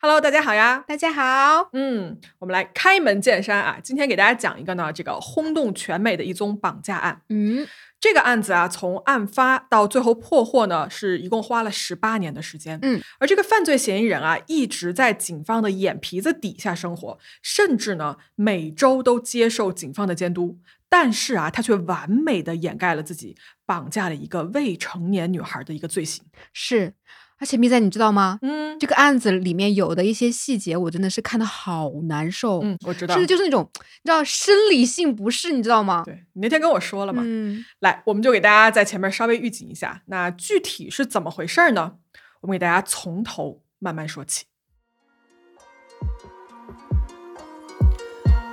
Hello，大家好呀！大家好，嗯，我们来开门见山啊，今天给大家讲一个呢，这个轰动全美的一宗绑架案。嗯，这个案子啊，从案发到最后破获呢，是一共花了十八年的时间。嗯，而这个犯罪嫌疑人啊，一直在警方的眼皮子底下生活，甚至呢，每周都接受警方的监督。但是啊，他却完美的掩盖了自己绑架了一个未成年女孩的一个罪行。是，而且咪仔，你知道吗？嗯这个案子里面有的一些细节，我真的是看的好难受。嗯，我知道甚至。就是那种你知道生理性不适，你知道吗？对你那天跟我说了嘛，嗯，来，我们就给大家在前面稍微预警一下，那具体是怎么回事儿呢？我们给大家从头慢慢说起。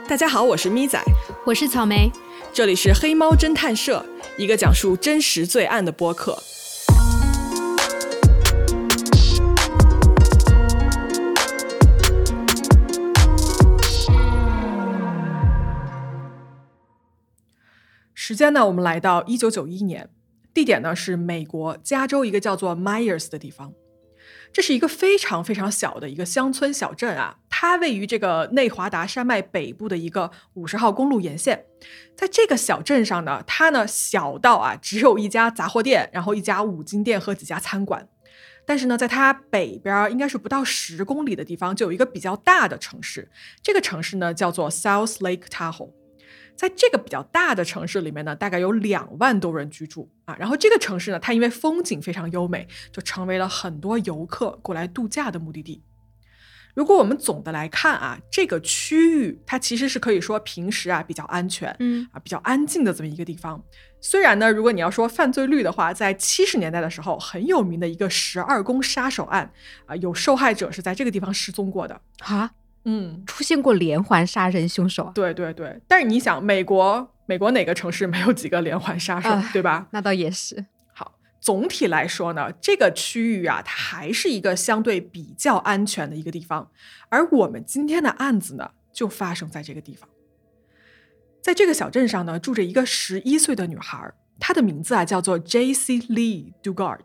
大家好，我是咪仔，我是草莓。这里是黑猫侦探社，一个讲述真实罪案的播客。时间呢，我们来到一九九一年，地点呢是美国加州一个叫做 Myers 的地方。这是一个非常非常小的一个乡村小镇啊，它位于这个内华达山脉北部的一个五十号公路沿线。在这个小镇上呢，它呢小到啊只有一家杂货店，然后一家五金店和几家餐馆。但是呢，在它北边应该是不到十公里的地方，就有一个比较大的城市。这个城市呢叫做 South Lake Tahoe。在这个比较大的城市里面呢，大概有两万多人居住啊。然后这个城市呢，它因为风景非常优美，就成为了很多游客过来度假的目的地。如果我们总的来看啊，这个区域它其实是可以说平时啊比较安全，嗯啊比较安静的这么一个地方。虽然呢，如果你要说犯罪率的话，在七十年代的时候，很有名的一个十二宫杀手案啊，有受害者是在这个地方失踪过的。啊，嗯，出现过连环杀人凶手啊？对对对。但是你想，美国美国哪个城市没有几个连环杀手，唉对吧？那倒也是。好，总体来说呢，这个区域啊，它还是一个相对比较安全的一个地方。而我们今天的案子呢，就发生在这个地方。在这个小镇上呢，住着一个十一岁的女孩，她的名字啊叫做 J.C. Lee Dugard。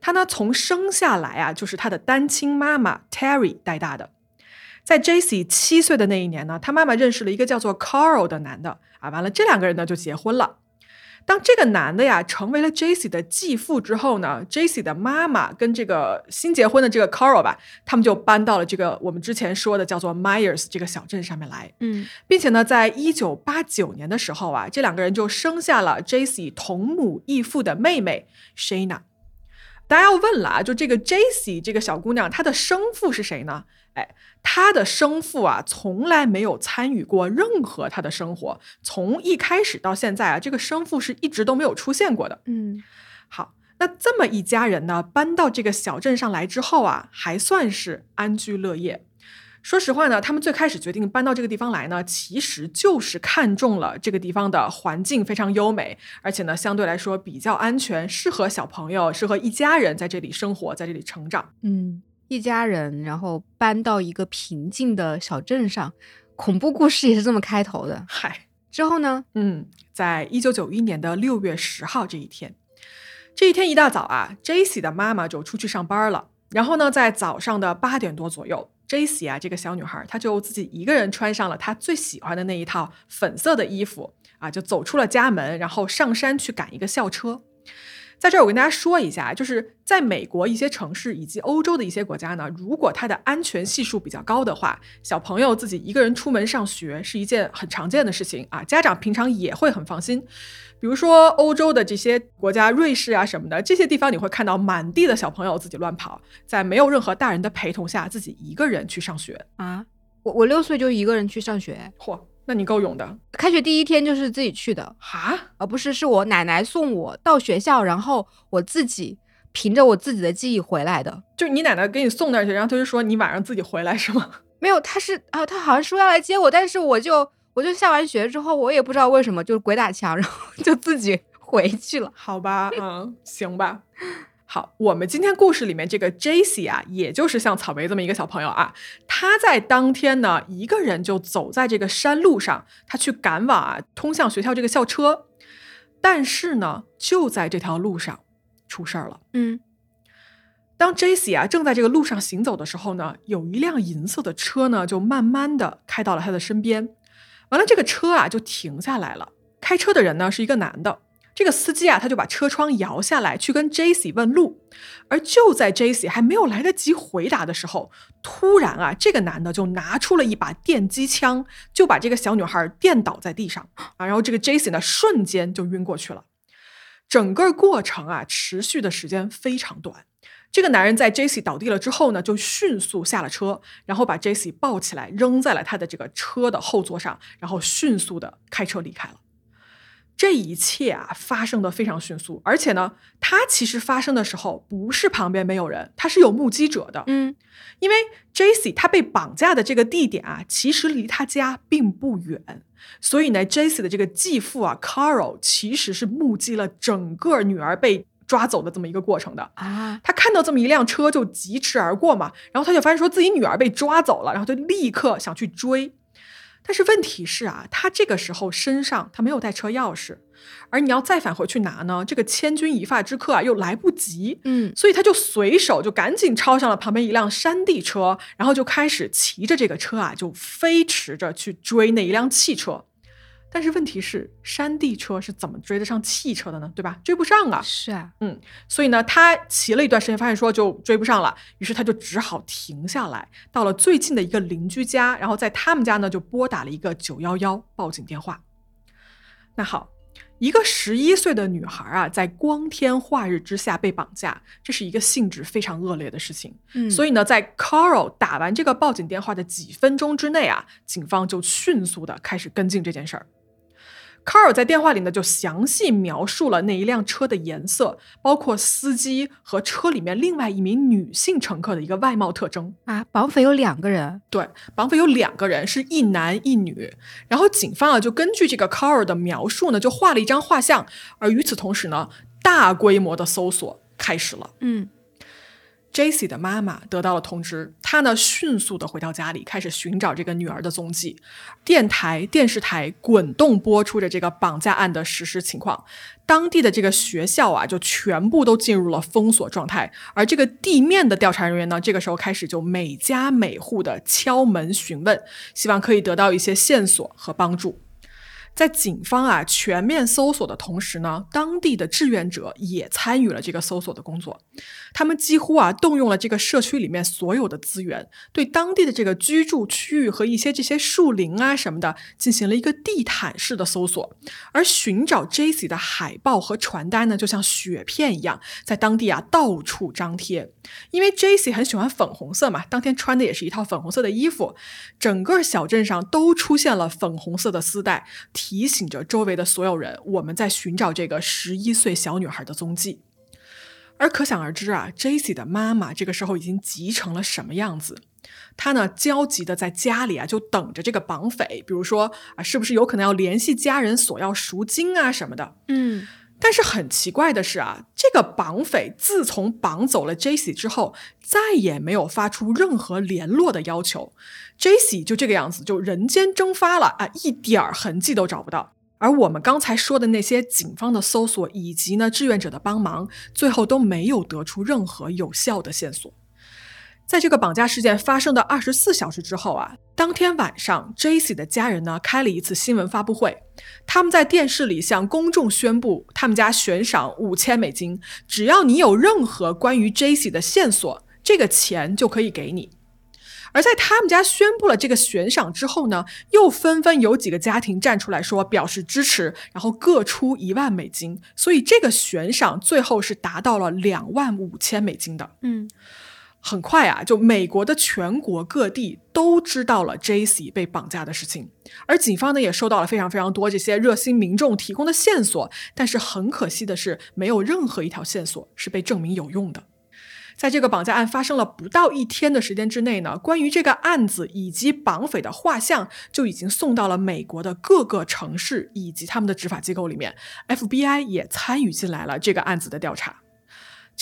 她呢从生下来啊，就是她的单亲妈妈 Terry 带大的。在 J.C. 七岁的那一年呢，他妈妈认识了一个叫做 Carl 的男的啊，完了这两个人呢就结婚了。当这个男的呀成为了 J.C. 的继父之后呢，J.C. 的妈妈跟这个新结婚的这个 Carl 吧，他们就搬到了这个我们之前说的叫做 Myers 这个小镇上面来。嗯并且呢，在一九八九年的时候啊，这两个人就生下了 J.C. 同母异父的妹妹 Shayna。大家要问了啊，就这个 J.C. 这个小姑娘，她的生父是谁呢？哎，他的生父啊，从来没有参与过任何他的生活，从一开始到现在啊，这个生父是一直都没有出现过的。嗯好，那这么一家人呢，搬到这个小镇上来之后啊，还算是安居乐业。说实话呢，他们最开始决定搬到这个地方来呢，其实就是看中了这个地方的环境非常优美，而且呢，相对来说比较安全，适合小朋友，适合一家人在这里生活，在这里成长。嗯，一家人然后搬到一个平静的小镇上，恐怖故事也是这么开头的。嗨，之后呢？嗯，在一九九一年的六月十号这一天，这一天一大早啊，J.C. 的妈妈就出去上班了。然后呢，在早上的八点多左右，J.C. 啊这个小女孩，她就自己一个人穿上了她最喜欢的那一套粉色的衣服啊，就走出了家门，然后上山去赶一个校车。在这儿，我跟大家说一下，就是在美国一些城市以及欧洲的一些国家呢，如果它的安全系数比较高的话，小朋友自己一个人出门上学是一件很常见的事情啊，家长平常也会很放心。比如说欧洲的这些国家，瑞士啊什么的，这些地方你会看到满地的小朋友自己乱跑，在没有任何大人的陪同下，自己一个人去上学。啊，我我六岁就一个人去上学，嚯，那你够勇的开学第一天就是自己去的，哈，而不是是我奶奶送我到学校，然后我自己凭着我自己的记忆回来的。就你奶奶给你送那儿去，然后她就说你晚上自己回来是吗？没有，他是啊，他好像说要来接我，但是我就我就下完学之后，我也不知道为什么就鬼打墙，然后就自己回去了。好吧，嗯，行吧。好，我们今天故事里面这个 J.C. 啊，也就是像草莓这么一个小朋友啊，他在当天呢，一个人就走在这个山路上，他去赶往啊通向学校这个校车。但是呢，就在这条路上出事儿了。嗯当 J.C. 啊正在这个路上行走的时候呢，有一辆银色的车呢，就慢慢的开到了他的身边。完了，这个车啊就停下来了。开车的人呢是一个男的。这个司机啊，他就把车窗摇下来，去跟 J.C. 问路。而就在 J.C. 还没有来得及回答的时候，突然啊，这个男的就拿出了一把电击枪，就把这个小女孩电倒在地上啊。然后这个 J.C. 呢，瞬间就晕过去了。整个过程啊，持续的时间非常短。这个男人在 J.C. 倒地了之后呢，就迅速下了车，然后把 J.C. 抱起来，扔在了他的这个车的后座上，然后迅速的开车离开了。这一切啊，发生的非常迅速，而且呢，他其实发生的时候不是旁边没有人，他是有目击者的。嗯，因为 J.C. 他被绑架的这个地点啊，其实离他家并不远，所以呢，J.C. 的这个继父啊，Carl 其实是目击了整个女儿被抓走的这么一个过程的啊。他看到这么一辆车就疾驰而过嘛，然后他就发现说自己女儿被抓走了，然后就立刻想去追。但是问题是啊，他这个时候身上他没有带车钥匙，而你要再返回去拿呢，这个千钧一发之刻啊又来不及，嗯，所以他就随手就赶紧抄上了旁边一辆山地车，然后就开始骑着这个车啊，就飞驰着去追那一辆汽车。但是问题是，山地车是怎么追得上汽车的呢？对吧？追不上啊。是啊，嗯，所以呢，他骑了一段时间，发现说就追不上了，于是他就只好停下来，到了最近的一个邻居家，然后在他们家呢就拨打了一个九幺幺报警电话。那好，一个十一岁的女孩啊，在光天化日之下被绑架，这是一个性质非常恶劣的事情。嗯，所以呢，在 Carl 打完这个报警电话的几分钟之内啊，警方就迅速的开始跟进这件事儿。卡尔在电话里呢，就详细描述了那一辆车的颜色，包括司机和车里面另外一名女性乘客的一个外貌特征啊。绑匪有两个人，对，绑匪有两个人，是一男一女。然后警方啊，就根据这个卡尔的描述呢，就画了一张画像。而与此同时呢，大规模的搜索开始了。嗯。J.C. 的妈妈得到了通知，她呢迅速的回到家里，开始寻找这个女儿的踪迹。电台、电视台滚动播出着这个绑架案的实时情况。当地的这个学校啊，就全部都进入了封锁状态。而这个地面的调查人员呢，这个时候开始就每家每户的敲门询问，希望可以得到一些线索和帮助。在警方啊全面搜索的同时呢，当地的志愿者也参与了这个搜索的工作。他们几乎啊动用了这个社区里面所有的资源，对当地的这个居住区域和一些这些树林啊什么的进行了一个地毯式的搜索。而寻找 J.C. 的海报和传单呢，就像雪片一样，在当地啊到处张贴。因为 J.C. 很喜欢粉红色嘛，当天穿的也是一套粉红色的衣服，整个小镇上都出现了粉红色的丝带。提醒着周围的所有人，我们在寻找这个十一岁小女孩的踪迹。而可想而知啊，J.C. 的妈妈这个时候已经急成了什么样子？她呢，焦急的在家里啊，就等着这个绑匪，比如说啊，是不是有可能要联系家人索要赎金啊什么的？嗯。但是很奇怪的是啊，这个绑匪自从绑走了 Jesse 之后，再也没有发出任何联络的要求。Jesse 就这个样子，就人间蒸发了啊，一点儿痕迹都找不到。而我们刚才说的那些警方的搜索以及呢志愿者的帮忙，最后都没有得出任何有效的线索。在这个绑架事件发生的二十四小时之后啊，当天晚上，J.C. 的家人呢开了一次新闻发布会，他们在电视里向公众宣布，他们家悬赏五千美金，只要你有任何关于 J.C. 的线索，这个钱就可以给你。而在他们家宣布了这个悬赏之后呢，又纷纷有几个家庭站出来说表示支持，然后各出一万美金，所以这个悬赏最后是达到了两万五千美金的。嗯。很快啊，就美国的全国各地都知道了 J.C. 被绑架的事情，而警方呢也收到了非常非常多这些热心民众提供的线索，但是很可惜的是，没有任何一条线索是被证明有用的。在这个绑架案发生了不到一天的时间之内呢，关于这个案子以及绑匪的画像就已经送到了美国的各个城市以及他们的执法机构里面，FBI 也参与进来了这个案子的调查。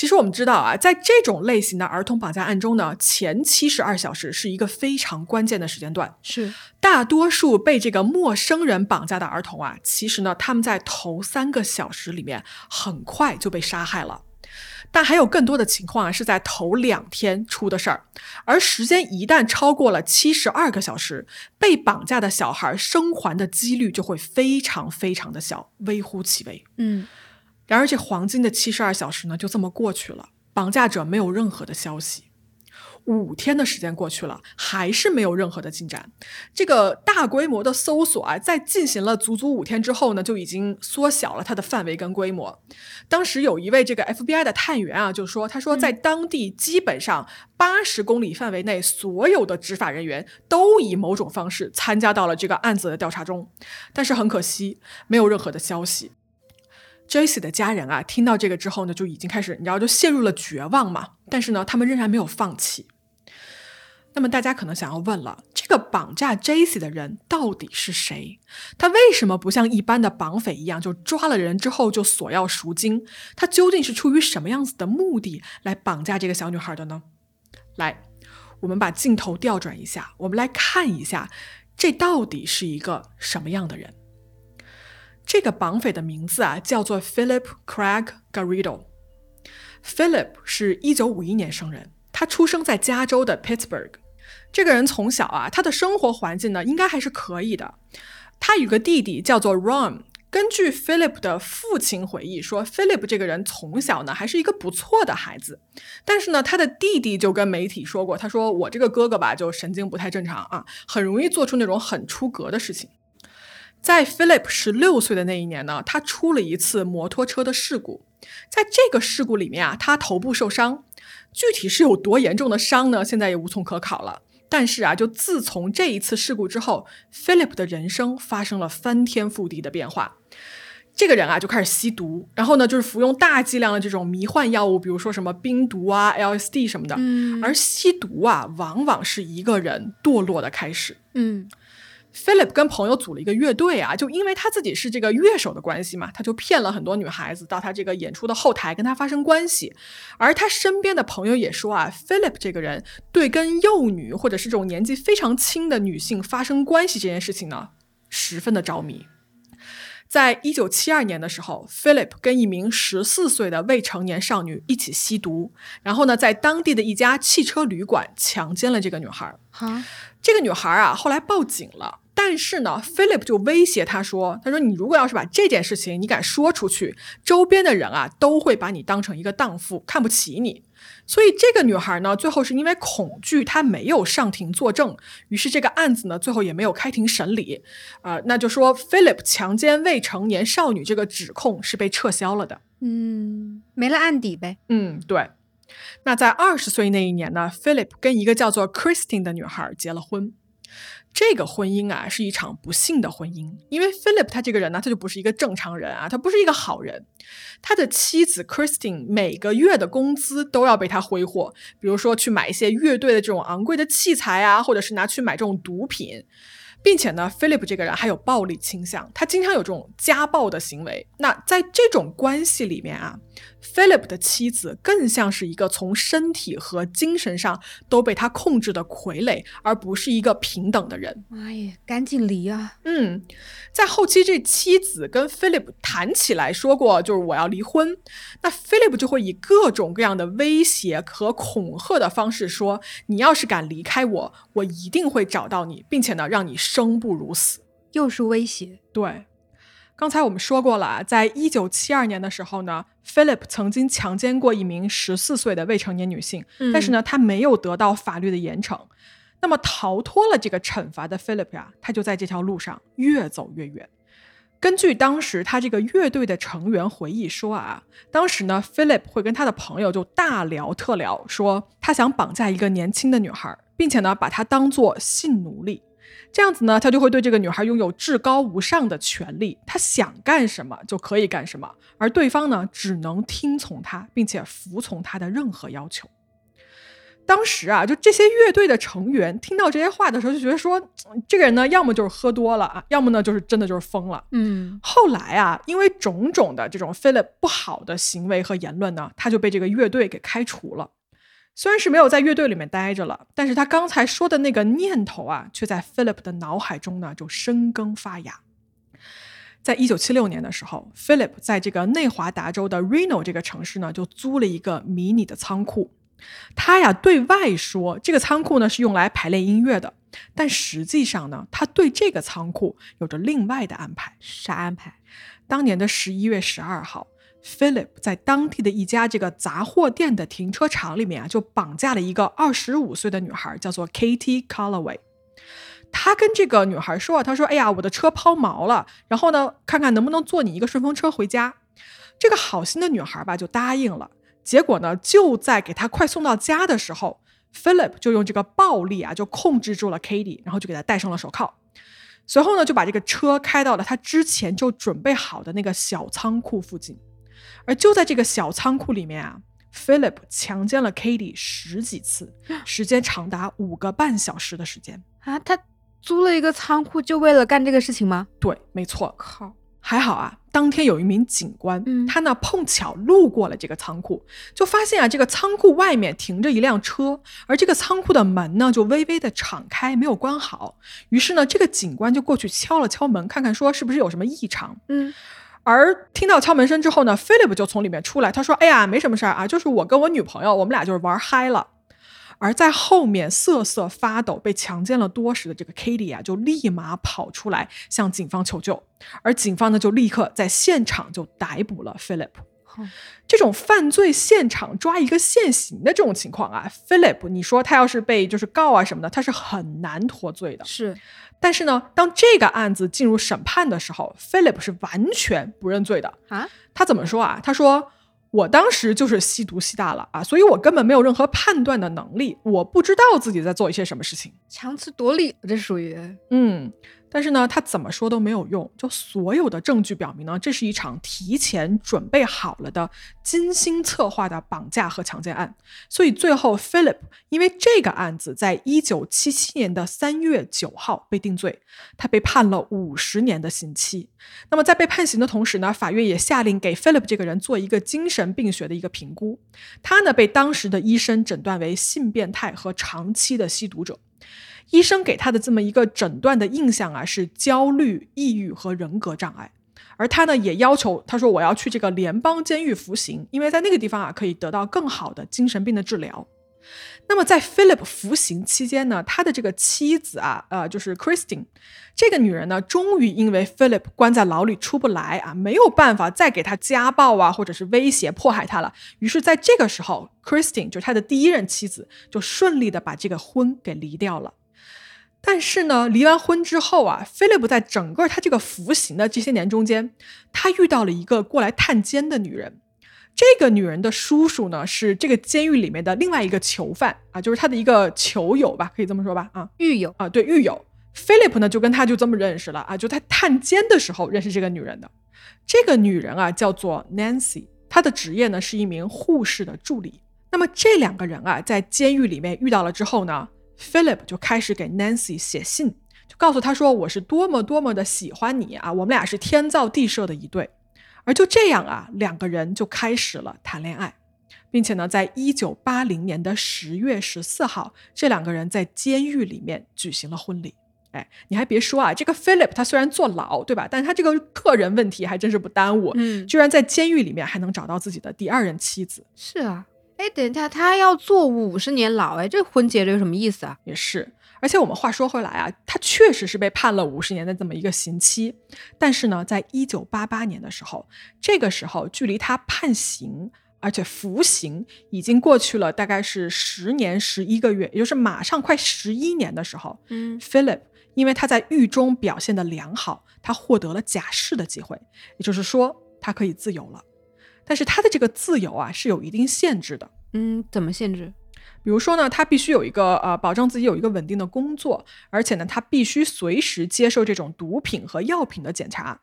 其实我们知道啊，在这种类型的儿童绑架案中呢，前七十二小时是一个非常关键的时间段。是大多数被这个陌生人绑架的儿童啊，其实呢，他们在头三个小时里面很快就被杀害了。但还有更多的情况啊是在头两天出的事儿，而时间一旦超过了七十二个小时，被绑架的小孩生还的几率就会非常非常的小，微乎其微。嗯，然而这黄金的七十二小时呢，就这么过去了，绑架者没有任何的消息。五天的时间过去了，还是没有任何的进展。这个大规模的搜索啊，在进行了足足五天之后呢，就已经缩小了它的范围跟规模。当时有一位这个 FBI 的探员啊，就说：“他说在当地基本上八十公里范围内，所有的执法人员都以某种方式参加到了这个案子的调查中，但是很可惜，没有任何的消息。” Jesse 的家人啊，听到这个之后呢，就已经开始，你知道，就陷入了绝望嘛。但是呢，他们仍然没有放弃。那么大家可能想要问了，这个绑架 Jesse 的人到底是谁？他为什么不像一般的绑匪一样，就抓了人之后就索要赎金？他究竟是出于什么样子的目的来绑架这个小女孩的呢？来，我们把镜头调转一下，我们来看一下，这到底是一个什么样的人？这个绑匪的名字啊，叫做 Philip Craig Garrido。Philip 是一九五一年生人，他出生在加州的 Pittsburgh。这个人从小啊，他的生活环境呢，应该还是可以的。他有个弟弟叫做 Ron。根据 Philip 的父亲回忆说，Philip 这个人从小呢，还是一个不错的孩子。但是呢，他的弟弟就跟媒体说过，他说我这个哥哥吧，就神经不太正常啊，很容易做出那种很出格的事情。在 Philip 十六岁的那一年呢，他出了一次摩托车的事故。在这个事故里面啊，他头部受伤，具体是有多严重的伤呢？现在也无从可考了。但是啊，就自从这一次事故之后，Philip 的人生发生了翻天覆地的变化。这个人啊，就开始吸毒，然后呢，就是服用大剂量的这种迷幻药物，比如说什么冰毒啊、LSD 什么的。嗯，而吸毒啊，往往是一个人堕落的开始。嗯。Philip 跟朋友组了一个乐队啊，就因为他自己是这个乐手的关系嘛，他就骗了很多女孩子到他这个演出的后台跟他发生关系。而他身边的朋友也说啊，Philip 这个人对跟幼女或者是这种年纪非常轻的女性发生关系这件事情呢，十分的着迷。在一九七二年的时候，Philip 跟一名十四岁的未成年少女一起吸毒，然后呢，在当地的一家汽车旅馆强奸了这个女孩。哈，这个女孩啊，后来报警了。但是呢，Philip 就威胁他说：“他说你如果要是把这件事情你敢说出去，周边的人啊都会把你当成一个荡妇，看不起你。”所以这个女孩呢，最后是因为恐惧，她没有上庭作证，于是这个案子呢，最后也没有开庭审理。啊，那就说 Philip 强奸未成年少女这个指控是被撤销了的。嗯，没了案底呗。嗯，对。那在二十岁那一年呢，Philip 跟一个叫做 Christine 的女孩结了婚。这个婚姻啊，是一场不幸的婚姻，因为 Philip 他这个人呢，他就不是一个正常人啊，他不是一个好人。他的妻子 Christine 每个月的工资都要被他挥霍，比如说去买一些乐队的这种昂贵的器材啊，或者是拿去买这种毒品。并且呢，Philip 这个人还有暴力倾向，他经常有这种家暴的行为。那在这种关系里面啊，Philip 的妻子更像是一个从身体和精神上都被他控制的傀儡，而不是一个平等的人。妈耶，赶紧离啊！嗯，在后期这妻子跟 Philip 谈起来说过，就是我要离婚。那 Philip 就会以各种各样的威胁和恐吓的方式说：“你要是敢离开我，我一定会找到你，并且呢，让你。”生不如死，又是威胁。对，刚才我们说过了，在一九七二年的时候呢，Philip 曾经强奸过一名十四岁的未成年女性，但是呢，他没有得到法律的严惩。那么逃脱了这个惩罚的 Philip 呀，他就在这条路上越走越远。根据当时他这个乐队的成员回忆说啊，当时呢，Philip 会跟他的朋友就大聊特聊，说他想绑架一个年轻的女孩，并且呢，把她当做性奴隶。这样子呢，他就会对这个女孩拥有至高无上的权利，他想干什么就可以干什么，而对方呢，只能听从他，并且服从他的任何要求。当时啊，就这些乐队的成员听到这些话的时候，就觉得说，这个人呢，要么就是喝多了啊，要么呢，就是真的就是疯了。嗯，后来啊，因为种种的这种 Philip 不好的行为和言论呢，他就被这个乐队给开除了。虽然是没有在乐队里面待着了，但是他刚才说的那个念头啊，却在 Philip 的脑海中呢就生根发芽。在一九七六年的时候，Philip 在这个内华达州的 Reno 这个城市呢，就租了一个迷你的仓库。他呀对外说，这个仓库呢是用来排练音乐的，但实际上呢，他对这个仓库有着另外的安排。啥安排？当年的十一月十二号，Philip 在当地的一家这个杂货店的停车场里面啊，就绑架了一个二十五岁的女孩，叫做 Katie Calloway。他跟这个女孩说啊，他说：“哎呀，我的车抛锚了，然后呢，看看能不能坐你一个顺风车回家。”这个好心的女孩吧，就答应了。结果呢，就在给他快送到家的时候，Philip 就用这个暴力啊，就控制住了 Katie，然后就给他戴上了手铐。随后呢，就把这个车开到了他之前就准备好的那个小仓库附近。而就在这个小仓库里面啊，Philip 强奸了 Katie 十几次，时间长达五个半小时的时间啊！他租了一个仓库就为了干这个事情吗？对，没错。靠！还好啊，当天有一名警官，他呢碰巧路过了这个仓库，就发现啊，这个仓库外面停着一辆车，而这个仓库的门呢就微微的敞开，没有关好。于是呢，这个警官就过去敲了敲门，看看说是不是有什么异常。嗯，而听到敲门声之后呢，Philip 就从里面出来，他说：“哎呀，没什么事儿啊，就是我跟我女朋友，我们俩就是玩嗨了。”而在后面瑟瑟发抖、被强奸了多时的这个 Katie 啊，就立马跑出来向警方求救，而警方呢就立刻在现场就逮捕了 Philip。这种犯罪现场抓一个现行的这种情况啊，Philip，你说他要是被就是告啊什么的，他是很难脱罪的。是，但是呢，当这个案子进入审判的时候，Philip 是完全不认罪的啊。他怎么说啊？他说。我当时就是吸毒吸大了啊，所以我根本没有任何判断的能力，我不知道自己在做一些什么事情，强词夺理，这属于嗯。但是呢，他怎么说都没有用。就所有的证据表明呢，这是一场提前准备好了的、精心策划的绑架和强奸案。所以最后，Philip 因为这个案子，在一九七七年的三月九号被定罪，他被判了五十年的刑期。那么在被判刑的同时呢，法院也下令给 Philip 这个人做一个精神病学的一个评估。他呢，被当时的医生诊断为性变态和长期的吸毒者。医生给他的这么一个诊断的印象啊，是焦虑、抑郁和人格障碍。而他呢，也要求他说：“我要去这个联邦监狱服刑，因为在那个地方啊，可以得到更好的精神病的治疗。”那么在 Philip 服刑期间呢，他的这个妻子啊，呃，就是 Christine 这个女人呢，终于因为 Philip 关在牢里出不来啊，没有办法再给他家暴啊，或者是威胁迫害他了。于是，在这个时候，Christine 就是他的第一任妻子，就顺利的把这个婚给离掉了。但是呢，离完婚之后啊，菲利普在整个他这个服刑的这些年中间，他遇到了一个过来探监的女人。这个女人的叔叔呢，是这个监狱里面的另外一个囚犯啊，就是他的一个囚友吧，可以这么说吧？啊，狱友啊，对，狱友。菲利普呢，就跟他就这么认识了啊，就在探监的时候认识这个女人的。这个女人啊，叫做 Nancy，她的职业呢是一名护士的助理。那么这两个人啊，在监狱里面遇到了之后呢？Philip 就开始给 Nancy 写信，就告诉他说：“我是多么多么的喜欢你啊，我们俩是天造地设的一对。”而就这样啊，两个人就开始了谈恋爱，并且呢，在一九八零年的十月十四号，这两个人在监狱里面举行了婚礼。哎，你还别说啊，这个 Philip 他虽然坐牢，对吧？但他这个个人问题还真是不耽误，嗯，居然在监狱里面还能找到自己的第二任妻子。是啊。哎，等一下，他要坐五十年牢，哎，这婚结着有什么意思啊？也是，而且我们话说回来啊，他确实是被判了五十年的这么一个刑期，但是呢，在一九八八年的时候，这个时候距离他判刑而且服刑已经过去了大概是十年十一个月，也就是马上快十一年的时候，嗯，Philip 因为他在狱中表现的良好，他获得了假释的机会，也就是说，他可以自由了。但是他的这个自由啊是有一定限制的，嗯，怎么限制？比如说呢，他必须有一个呃，保证自己有一个稳定的工作，而且呢，他必须随时接受这种毒品和药品的检查，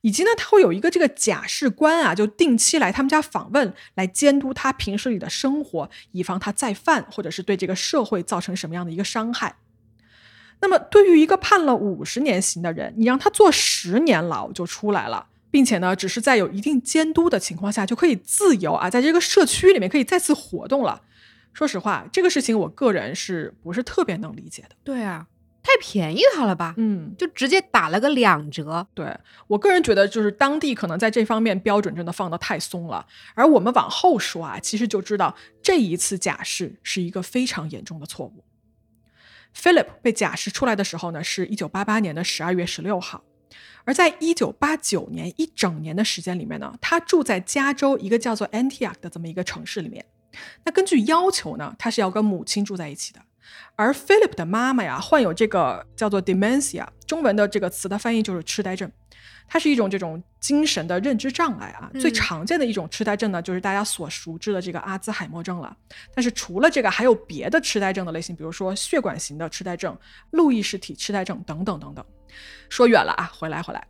以及呢，他会有一个这个假释官啊，就定期来他们家访问，来监督他平时里的生活，以防他再犯，或者是对这个社会造成什么样的一个伤害。那么，对于一个判了五十年刑的人，你让他坐十年牢就出来了。并且呢，只是在有一定监督的情况下，就可以自由啊，在这个社区里面可以再次活动了。说实话，这个事情我个人是不是特别能理解的？对啊，太便宜他了吧？嗯，就直接打了个两折。对我个人觉得，就是当地可能在这方面标准真的放得太松了。而我们往后说啊，其实就知道这一次假释是一个非常严重的错误。Philip 被假释出来的时候呢，是一九八八年的十二月十六号，而在一九八九年一整年的时间里面呢，他住在加州一个叫做 Antioch 的这么一个城市里面。那根据要求呢，他是要跟母亲住在一起的。而 Philip 的妈妈呀，患有这个叫做 dementia，中文的这个词的翻译就是痴呆症。它是一种这种精神的认知障碍啊，最常见的一种痴呆症呢，就是大家所熟知的这个阿兹海默症了。但是除了这个，还有别的痴呆症的类型，比如说血管型的痴呆症、路易氏体痴呆症等等等等。说远了啊，回来回来。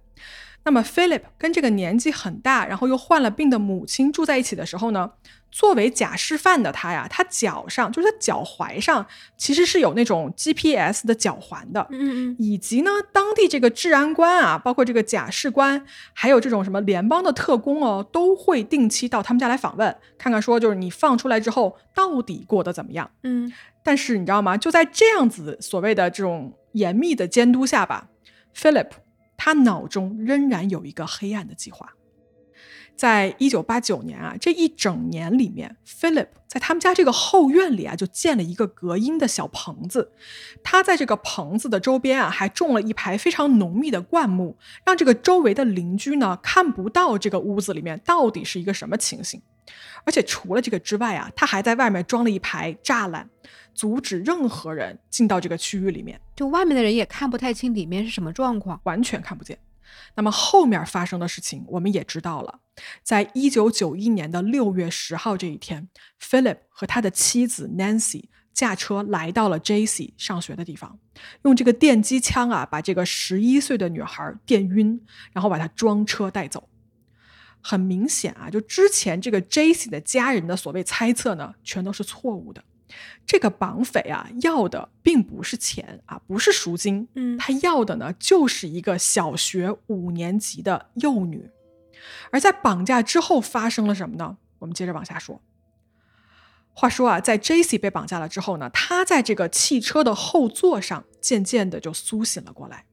那么 Philip 跟这个年纪很大，然后又患了病的母亲住在一起的时候呢，作为假释犯的他呀，他脚上就是他脚踝上其实是有那种 GPS 的脚环的，嗯嗯，以及呢，当地这个治安官啊，包括这个假释官，还有这种什么联邦的特工哦，都会定期到他们家来访问，看看说就是你放出来之后到底过得怎么样。嗯，但是你知道吗？就在这样子所谓的这种严密的监督下吧，Philip。他脑中仍然有一个黑暗的计划。在一九八九年啊，这一整年里面，Philip 在他们家这个后院里啊，就建了一个隔音的小棚子。他在这个棚子的周边啊，还种了一排非常浓密的灌木，让这个周围的邻居呢看不到这个屋子里面到底是一个什么情形。而且除了这个之外啊，他还在外面装了一排栅栏，阻止任何人进到这个区域里面。就外面的人也看不太清里面是什么状况，完全看不见。那么后面发生的事情我们也知道了，在一九九一年的六月十号这一天，Philip 和他的妻子 Nancy 驾车来到了 Jaycee 上学的地方，用这个电击枪啊把这个十一岁的女孩电晕，然后把她装车带走。很明显啊，就之前这个 Jaycee 的家人的所谓猜测呢，全都是错误的。这个绑匪啊，要的并不是钱啊，不是赎金，嗯他要的呢，就是一个小学五年级的幼女。而在绑架之后发生了什么呢？我们接着往下说。话说啊，在 Jaycee 被绑架了之后呢，他在这个汽车的后座上渐渐的就苏醒了过来。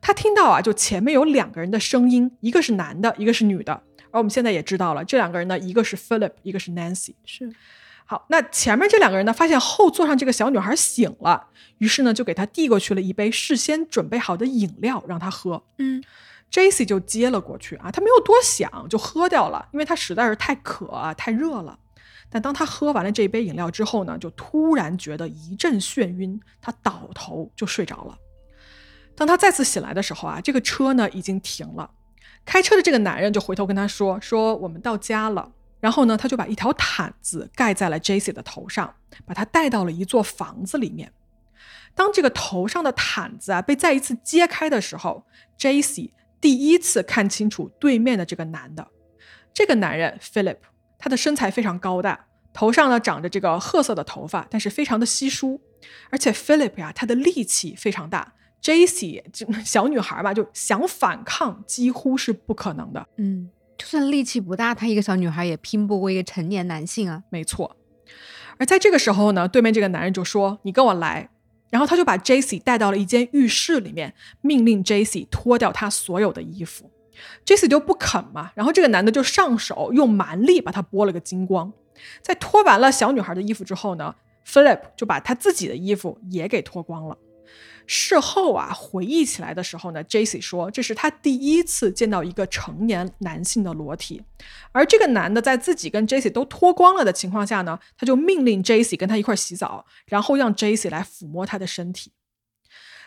他听到啊，就前面有两个人的声音，一个是男的，一个是女的。而我们现在也知道了，这两个人呢，一个是 Philip，一个是 Nancy。是好，那前面这两个人呢，发现后座上这个小女孩醒了，于是呢，就给她递过去了一杯事先准备好的饮料，让她喝。嗯 Jaycee 就接了过去啊，她没有多想就喝掉了，因为她实在是太渴啊，太热了。但当她喝完了这杯饮料之后呢，就突然觉得一阵眩晕，她倒头就睡着了。当她再次醒来的时候啊，这个车呢已经停了，开车的这个男人就回头跟她说：“说我们到家了。”然后呢，他就把一条毯子盖在了 Jaycee 的头上，把他带到了一座房子里面。当这个头上的毯子啊被再一次揭开的时候，Jaycee 第一次看清楚对面的这个男的。这个男人 Philip，他的身材非常高大，头上呢长着这个褐色的头发，但是非常的稀疏。而且 Philip 呀，他的力气非常大，Jaycee 就小女孩嘛，就想反抗几乎是不可能的。嗯，就算力气不大，她一个小女孩也拼不过一个成年男性啊。没错。而在这个时候呢，对面这个男人就说：“你跟我来。”然后他就把 Jaycee 带到了一间浴室里面，命令 Jaycee 脱掉他所有的衣服。Jaycee 就不肯嘛，然后这个男的就上手用蛮力把他剥了个精光。在脱完了小女孩的衣服之后呢，Philip 就把他自己的衣服也给脱光了。事后啊，回忆起来的时候呢，Jaycee 说这是他第一次见到一个成年男性的裸体，而这个男的在自己跟 Jaycee 都脱光了的情况下呢，他就命令 Jaycee 跟他一块洗澡，然后让 Jaycee 来抚摸他的身体。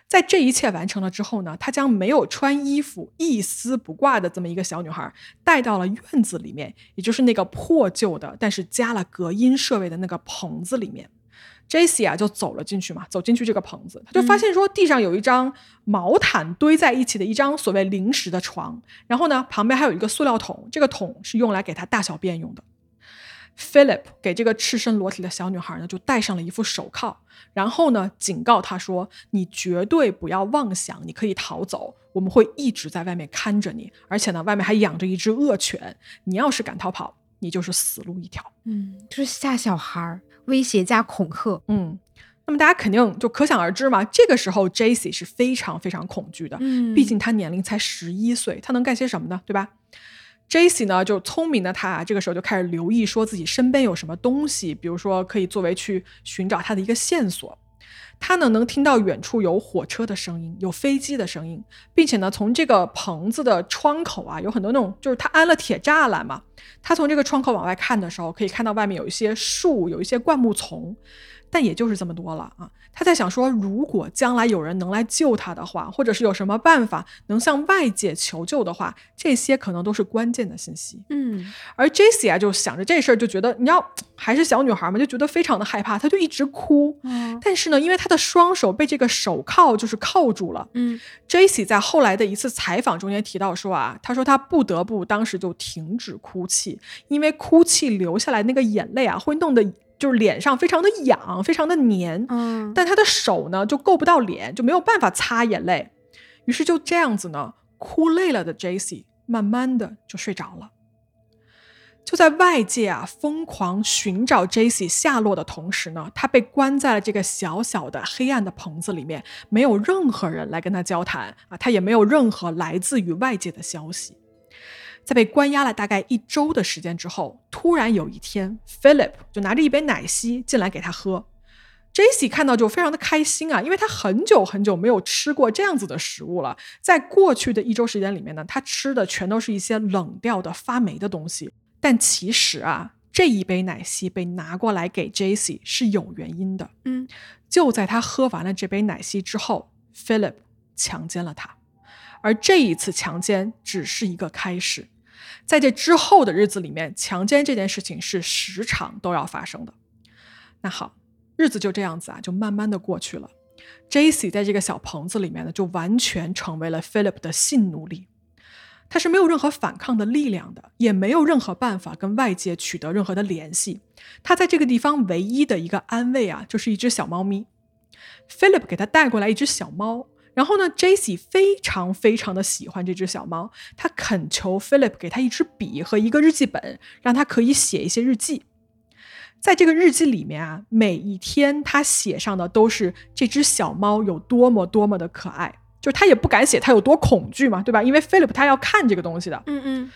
在这一切完成了之后呢，他将没有穿衣服、一丝不挂的这么一个小女孩带到了院子里面，也就是那个破旧的但是加了隔音设备的那个棚子里面。Jaycee 啊，就走了进去嘛，走进去这个棚子，他就发现说地上有一张毛毯堆在一起的一张所谓临时的床，然后呢，旁边还有一个塑料桶，这个桶是用来给他大小便用的。Philip 给这个赤身裸体的小女孩呢，就戴上了一副手铐，然后呢，警告她说：“你绝对不要妄想你可以逃走，我们会一直在外面看着你，而且呢，外面还养着一只恶犬，你要是敢逃跑，你就是死路一条。”嗯，就是吓小孩儿，威胁加恐吓。嗯，那么大家肯定就可想而知嘛，这个时候 j a c 是非常非常恐惧的，嗯毕竟他年龄才十一岁，他能干些什么呢？对吧 j a c 呢，就聪明的他啊，这个时候就开始留意说自己身边有什么东西，比如说可以作为去寻找他的一个线索。他呢能听到远处有火车的声音，有飞机的声音，并且呢从这个棚子的窗口啊，有很多那种就是他安了铁栅栏嘛，他从这个窗口往外看的时候，可以看到外面有一些树，有一些灌木丛。但也就是这么多了啊！他在想说，如果将来有人能来救他的话，或者是有什么办法能向外界求救的话，这些可能都是关键的信息。嗯而 J.C. 啊，就想着这事儿，就觉得你要还是小女孩嘛，就觉得非常的害怕，她就一直哭。哦但是呢，因为她的双手被这个手铐就是铐住了。嗯 J.C. 在后来的一次采访中间提到说啊，他说他不得不当时就停止哭泣，因为哭泣流下来那个眼泪啊，会弄得就是脸上非常的痒，非常的黏。嗯，但他的手呢就够不到脸，就没有办法擦眼泪，于是就这样子呢，哭累了的 J.C. 慢慢的就睡着了。就在外界啊疯狂寻找 J.C. 下落的同时呢，他被关在了这个小小的黑暗的棚子里面，没有任何人来跟他交谈啊，他也没有任何来自于外界的消息。在被关押了大概一周的时间之后，突然有一天，Philip 就拿着一杯奶昔进来给他喝。Jesse 看到就非常的开心啊，因为他很久很久没有吃过这样子的食物了。在过去的一周时间里面呢，他吃的全都是一些冷掉的、发霉的东西。但其实啊，这一杯奶昔被拿过来给 Jesse 是有原因的。嗯，就在他喝完了这杯奶昔之后，Philip 强奸了他，而这一次强奸只是一个开始。在这之后的日子里面，强奸这件事情是时常都要发生的。那好，日子就这样子啊，就慢慢的过去了。J.C. 在这个小棚子里面呢，就完全成为了 Philip 的性奴隶。他是没有任何反抗的力量的，也没有任何办法跟外界取得任何的联系。他在这个地方唯一的一个安慰啊，就是一只小猫咪。Philip 给他带过来一只小猫，然后呢，J.C. 非常非常的喜欢这只小猫，他恳求 Philip 给他一支笔和一个日记本，让他可以写一些日记。在这个日记里面啊，每一天他写上的都是这只小猫有多么多么的可爱，就是他也不敢写他有多恐惧嘛，对吧？因为 Philip 他要看这个东西的。嗯嗯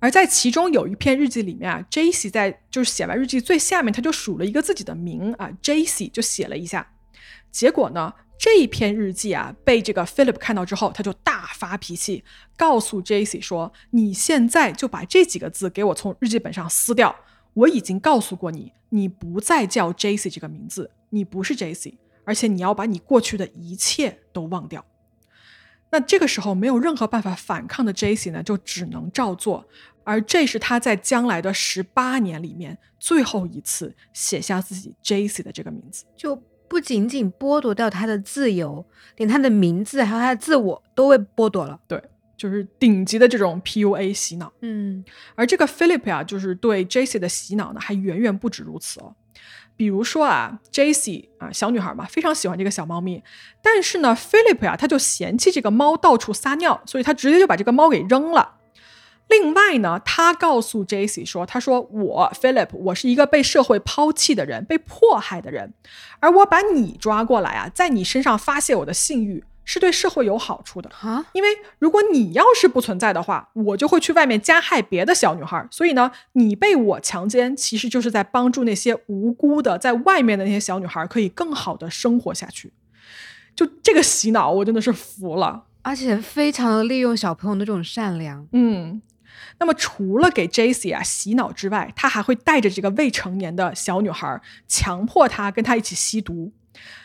而在其中有一篇日记里面啊，J.C. 在就是写完日记最下面，他就数了一个自己的名啊，J.C. 就写了一下。结果呢，这一篇日记啊被这个 Philip 看到之后，他就大发脾气，告诉 Jacy 说：“你现在就把这几个字给我从日记本上撕掉。我已经告诉过你，你不再叫 Jacy 这个名字，你不是 Jacy，而且你要把你过去的一切都忘掉。”那这个时候没有任何办法反抗的 Jacy 呢，就只能照做。而这是他在将来的十八年里面最后一次写下自己 Jacy 的这个名字。就不仅仅剥夺掉他的自由，连他的名字还有他的自我都被剥夺了。对，就是顶级的这种 PUA 洗脑。嗯而这个 Philip 啊，就是对 Jesse 的洗脑呢，还远远不止如此哦。比如说啊，Jesse 啊，小女孩嘛，非常喜欢这个小猫咪，但是呢，Philip 啊，他就嫌弃这个猫到处撒尿，所以他直接就把这个猫给扔了。另外呢，他告诉 J.C. 说：“他说我 Philip，我是一个被社会抛弃的人，被迫害的人，而我把你抓过来啊，在你身上发泄我的性欲，是对社会有好处的。啊，因为如果你要是不存在的话，我就会去外面加害别的小女孩。所以呢，你被我强奸，其实就是在帮助那些无辜的在外面的那些小女孩可以更好的生活下去。就这个洗脑，我真的是服了。而且非常的利用小朋友的这种善良。嗯，那么除了给 J.C. 啊洗脑之外，他还会带着这个未成年的小女孩，强迫她跟他一起吸毒。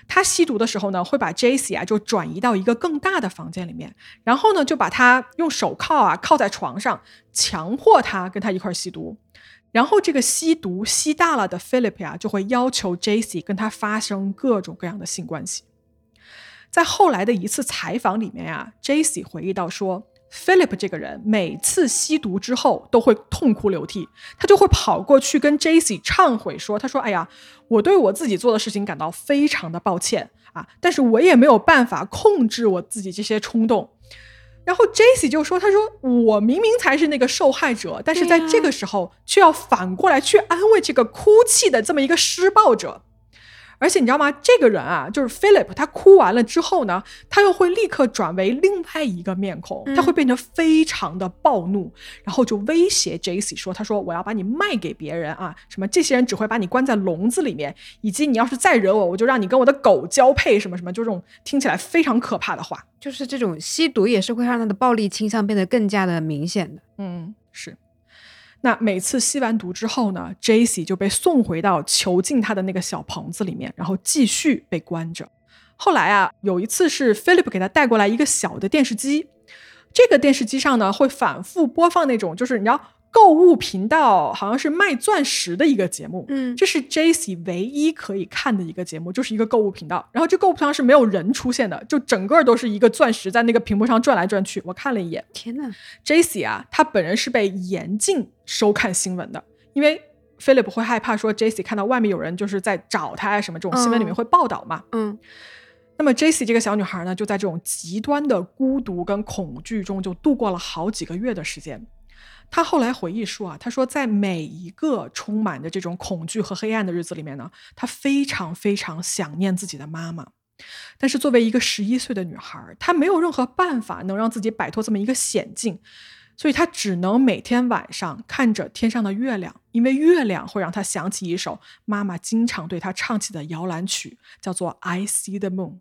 他吸毒的时候呢，会把 J.C. 啊就转移到一个更大的房间里面，然后呢就把他用手铐啊铐在床上，强迫他跟他一块吸毒。然后这个吸毒吸大了的 Philip 呀、就会要求 J.C. 跟他发生各种各样的性关系。在后来的一次采访里面呀、j c 回忆到说，Philip 这个人每次吸毒之后都会痛哭流涕，他就会跑过去跟 J.C. 忏悔说：“他说，哎呀，我对我自己做的事情感到非常的抱歉啊，但是我也没有办法控制我自己这些冲动。”然后 J.C. 就说：“他说我明明才是那个受害者，但是在这个时候却要反过来去安慰这个哭泣的这么一个施暴者。”而且你知道吗？这个人啊，就是 Philip，他哭完了之后呢，他又会立刻转为另外一个面孔，他会变得非常的暴怒，然后就威胁 Jesse 说：“他说我要把你卖给别人啊，什么这些人只会把你关在笼子里面，以及你要是再惹我，我就让你跟我的狗交配，什么什么，就这种听起来非常可怕的话。就是这种吸毒也是会让他的暴力倾向变得更加的明显的。嗯，是。那每次吸完毒之后呢，Jesse 就被送回到囚禁他的那个小棚子里面，然后继续被关着。后来啊，有一次是 Philip 给他带过来一个小的电视机，这个电视机上呢会反复播放那种，就是你知道。购物频道好像是卖钻石的一个节目，嗯，这是 Jesse 唯一可以看的一个节目，就是一个购物频道。然后这购物频道是没有人出现的，就整个都是一个钻石在那个屏幕上转来转去。我看了一眼，天呐 j c e 啊，他本人是被严禁收看新闻的，因为 Philip 会害怕说 Jesse 看到外面有人就是在找他啊什么这种新闻里面会报道嘛，嗯。那么 Jesse 这个小女孩呢，就在这种极端的孤独跟恐惧中就度过了好几个月的时间。他后来回忆说啊，他说在每一个充满着这种恐惧和黑暗的日子里面呢，他非常非常想念自己的妈妈。但是作为一个十一岁的女孩，她没有任何办法能让自己摆脱这么一个险境，所以她只能每天晚上看着天上的月亮，因为月亮会让她想起一首妈妈经常对她唱起的摇篮曲，叫做《I See the Moon》。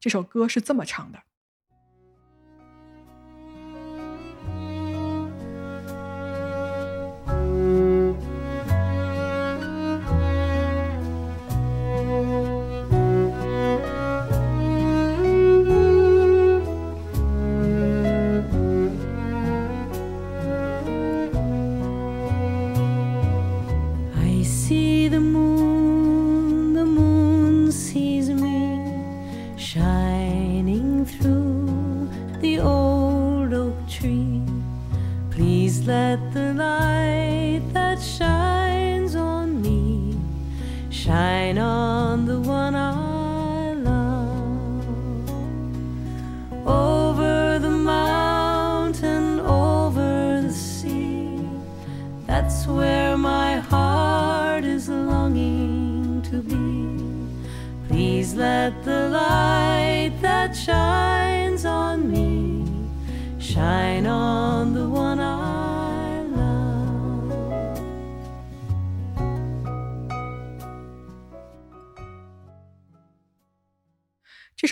这首歌是这么唱的。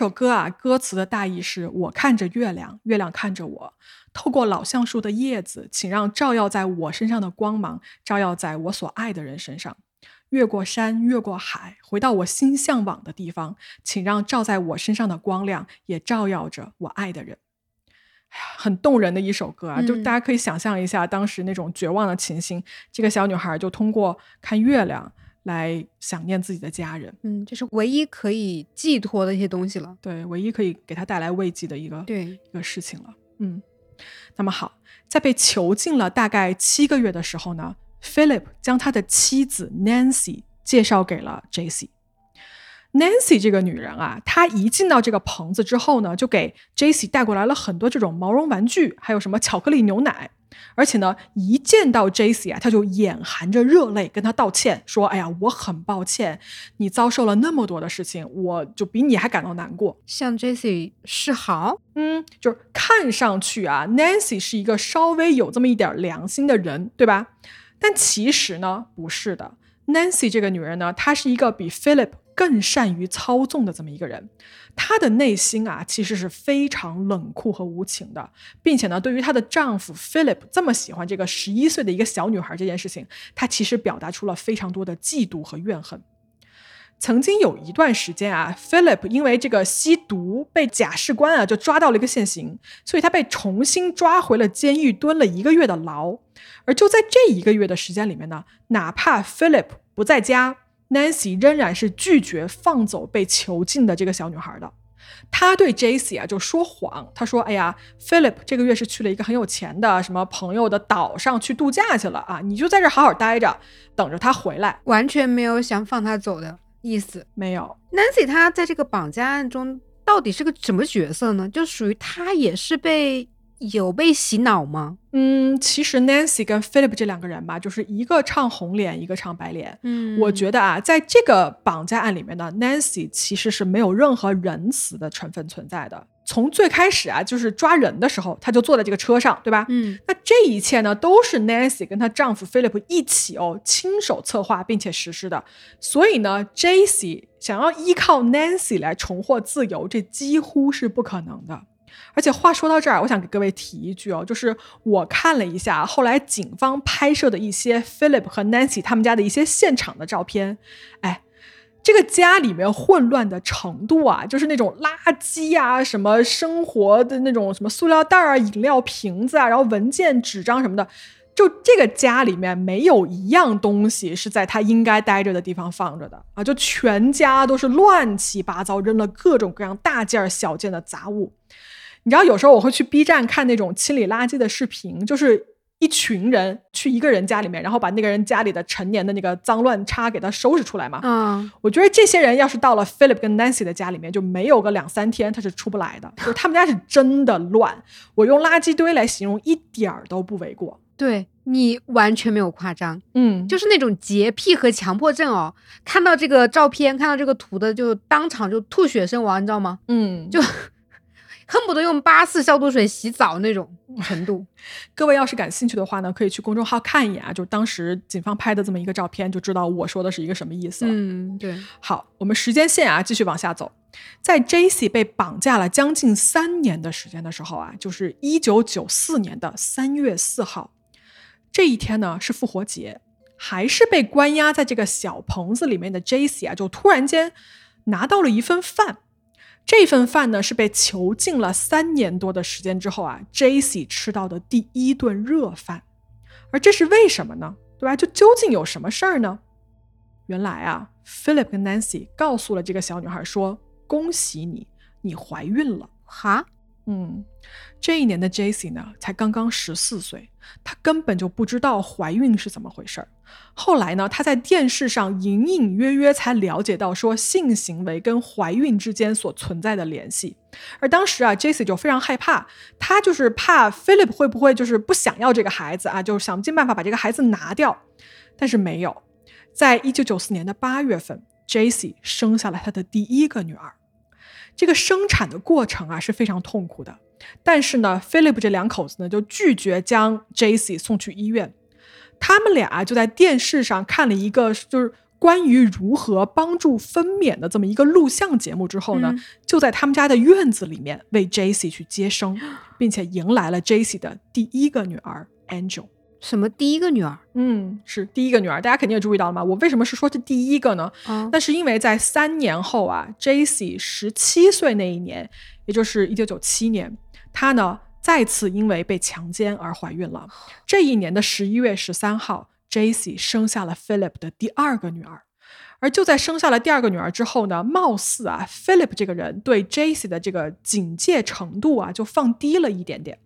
首歌啊，歌词的大意是：我看着月亮，月亮看着我。透过老橡树的叶子，请让照耀在我身上的光芒照耀在我所爱的人身上。越过山，越过海，回到我心向往的地方，请让照在我身上的光亮也照耀着我爱的人。哎呀，很动人的一首歌啊！就大家可以想象一下当时那种绝望的情形。这个小女孩就通过看月亮。来想念自己的家人，嗯，这是唯一可以寄托的一些东西了。对，唯一可以给他带来慰藉的一个对一个事情了。嗯，那么好，在被囚禁了大概七个月的时候呢，Philip 将他的妻子 Nancy 介绍给了 Jesse。Nancy 这个女人啊，她一进到这个棚子之后呢，就给 Jesse 带过来了很多这种毛绒玩具，还有什么巧克力牛奶。而且呢，一见到 Jesse 啊，他就眼含着热泪跟他道歉，说：“哎呀，我很抱歉，你遭受了那么多的事情，我就比你还感到难过。”向 Jesse 示好，嗯，就是看上去啊，Nancy 是一个稍微有这么一点良心的人，对吧？但其实呢，不是的。Nancy 这个女人呢，她是一个比 Philip 更善于操纵的这么一个人。她的内心啊，其实是非常冷酷和无情的，并且呢，对于她的丈夫 Philip 这么喜欢这个十一岁的一个小女孩这件事情，她其实表达出了非常多的嫉妒和怨恨。曾经有一段时间啊，Philip 因为这个吸毒被假释官啊就抓到了一个现行，所以他被重新抓回了监狱，蹲了一个月的牢。而就在这一个月的时间里面呢，哪怕 Philip 不在家。Nancy 仍然是拒绝放走被囚禁的这个小女孩的。她对 Jesse 啊就说谎，她说：“哎呀，Philip 这个月是去了一个很有钱的什么朋友的岛上去度假去了啊，你就在这好好待着，等着他回来。”完全没有想放他走的意思，没有。Nancy 她在这个绑架案中到底是个什么角色呢？就属于她也是被有被洗脑吗？嗯，其实 Nancy 跟 Philip 这两个人吧，就是一个唱红脸，一个唱白脸。嗯我觉得啊，在这个绑架案里面呢，Nancy 其实是没有任何仁慈的成分存在的。从最开始啊，就是抓人的时候，她就坐在这个车上，对吧？嗯那这一切呢，都是 Nancy 跟她丈夫 Philip 一起哦，亲手策划并且实施的。所以呢，Jesse 想要依靠 Nancy 来重获自由，这几乎是不可能的。而且话说到这儿，我想给各位提一句哦，就是我看了一下后来警方拍摄的一些 Philip 和 Nancy 他们家的一些现场的照片，哎，这个家里面混乱的程度啊，就是那种垃圾啊，什么生活的那种什么塑料袋啊、饮料瓶子啊，然后文件、纸张什么的，就这个家里面没有一样东西是在他应该待着的地方放着的啊，就全家都是乱七八糟，扔了各种各样大件儿小件的杂物。你知道，有时候我会去 B 站看那种清理垃圾的视频，就是一群人去一个人家里面，然后把那个人家里的陈年的那个脏乱差给他收拾出来嘛。嗯，我觉得这些人要是到了 Philip 跟 Nancy 的家里面，就没有个两三天他是出不来的，就是他们家是真的乱。我用垃圾堆来形容一点儿都不为过。对你完全没有夸张，嗯，就是那种洁癖和强迫症哦。看到这个照片，看到这个图的，就当场就吐血身亡，你知道吗？嗯，就恨不得用八四消毒水洗澡那种程度。各位要是感兴趣的话呢，可以去公众号看一眼啊，就当时警方拍的这么一个照片，就知道我说的是一个什么意思了。嗯，对，好，我们时间线啊继续往下走，在 J.C. 被绑架了将近三年的时间的时候啊，就是一九九四年的三月四号，这一天呢是复活节，还是被关押在这个小棚子里面的 J.C. 啊，就突然间拿到了一份饭。这份饭呢是被囚禁了三年多的时间之后啊，J.C. 吃到的第一顿热饭，而这是为什么呢？对吧？就究竟有什么事儿呢？原来啊，Philip 跟 Nancy 告诉了这个小女孩说：“恭喜你，你怀孕了。哈，”嗯，这一年的 Jesse 呢，才刚刚十四岁，她根本就不知道怀孕是怎么回事儿。后来呢，她在电视上隐隐约约才了解到说性行为跟怀孕之间所存在的联系。而当时啊，J.C. 就非常害怕，她就是怕 Philip 会不会就是不想要这个孩子啊，就想尽办法把这个孩子拿掉。但是没有，在一九九四年的八月份，J.C. 生下了她的第一个女儿。这个生产的过程啊是非常痛苦的，但是呢，Philip 这两口子呢就拒绝将 J.C. 送去医院。他们俩就在电视上看了一个就是关于如何帮助分娩的这么一个录像节目之后呢，嗯就在他们家的院子里面为 J.C. 去接生，并且迎来了 J.C. 的第一个女儿 Angel。什么第一个女儿嗯，是第一个女儿，大家肯定也注意到了嘛？我为什么是说是第一个呢？啊？那是因为在三年后啊，J.C. 十七岁那一年，也就是一九九七年，她呢再次因为被强奸而怀孕了。这一年的十一月十三号，J.C. 生下了 Philip 的第二个女儿。而就在生下了第二个女儿之后呢，貌似啊，Philip 这个人对 J.C. 的这个警戒程度啊就放低了一点点。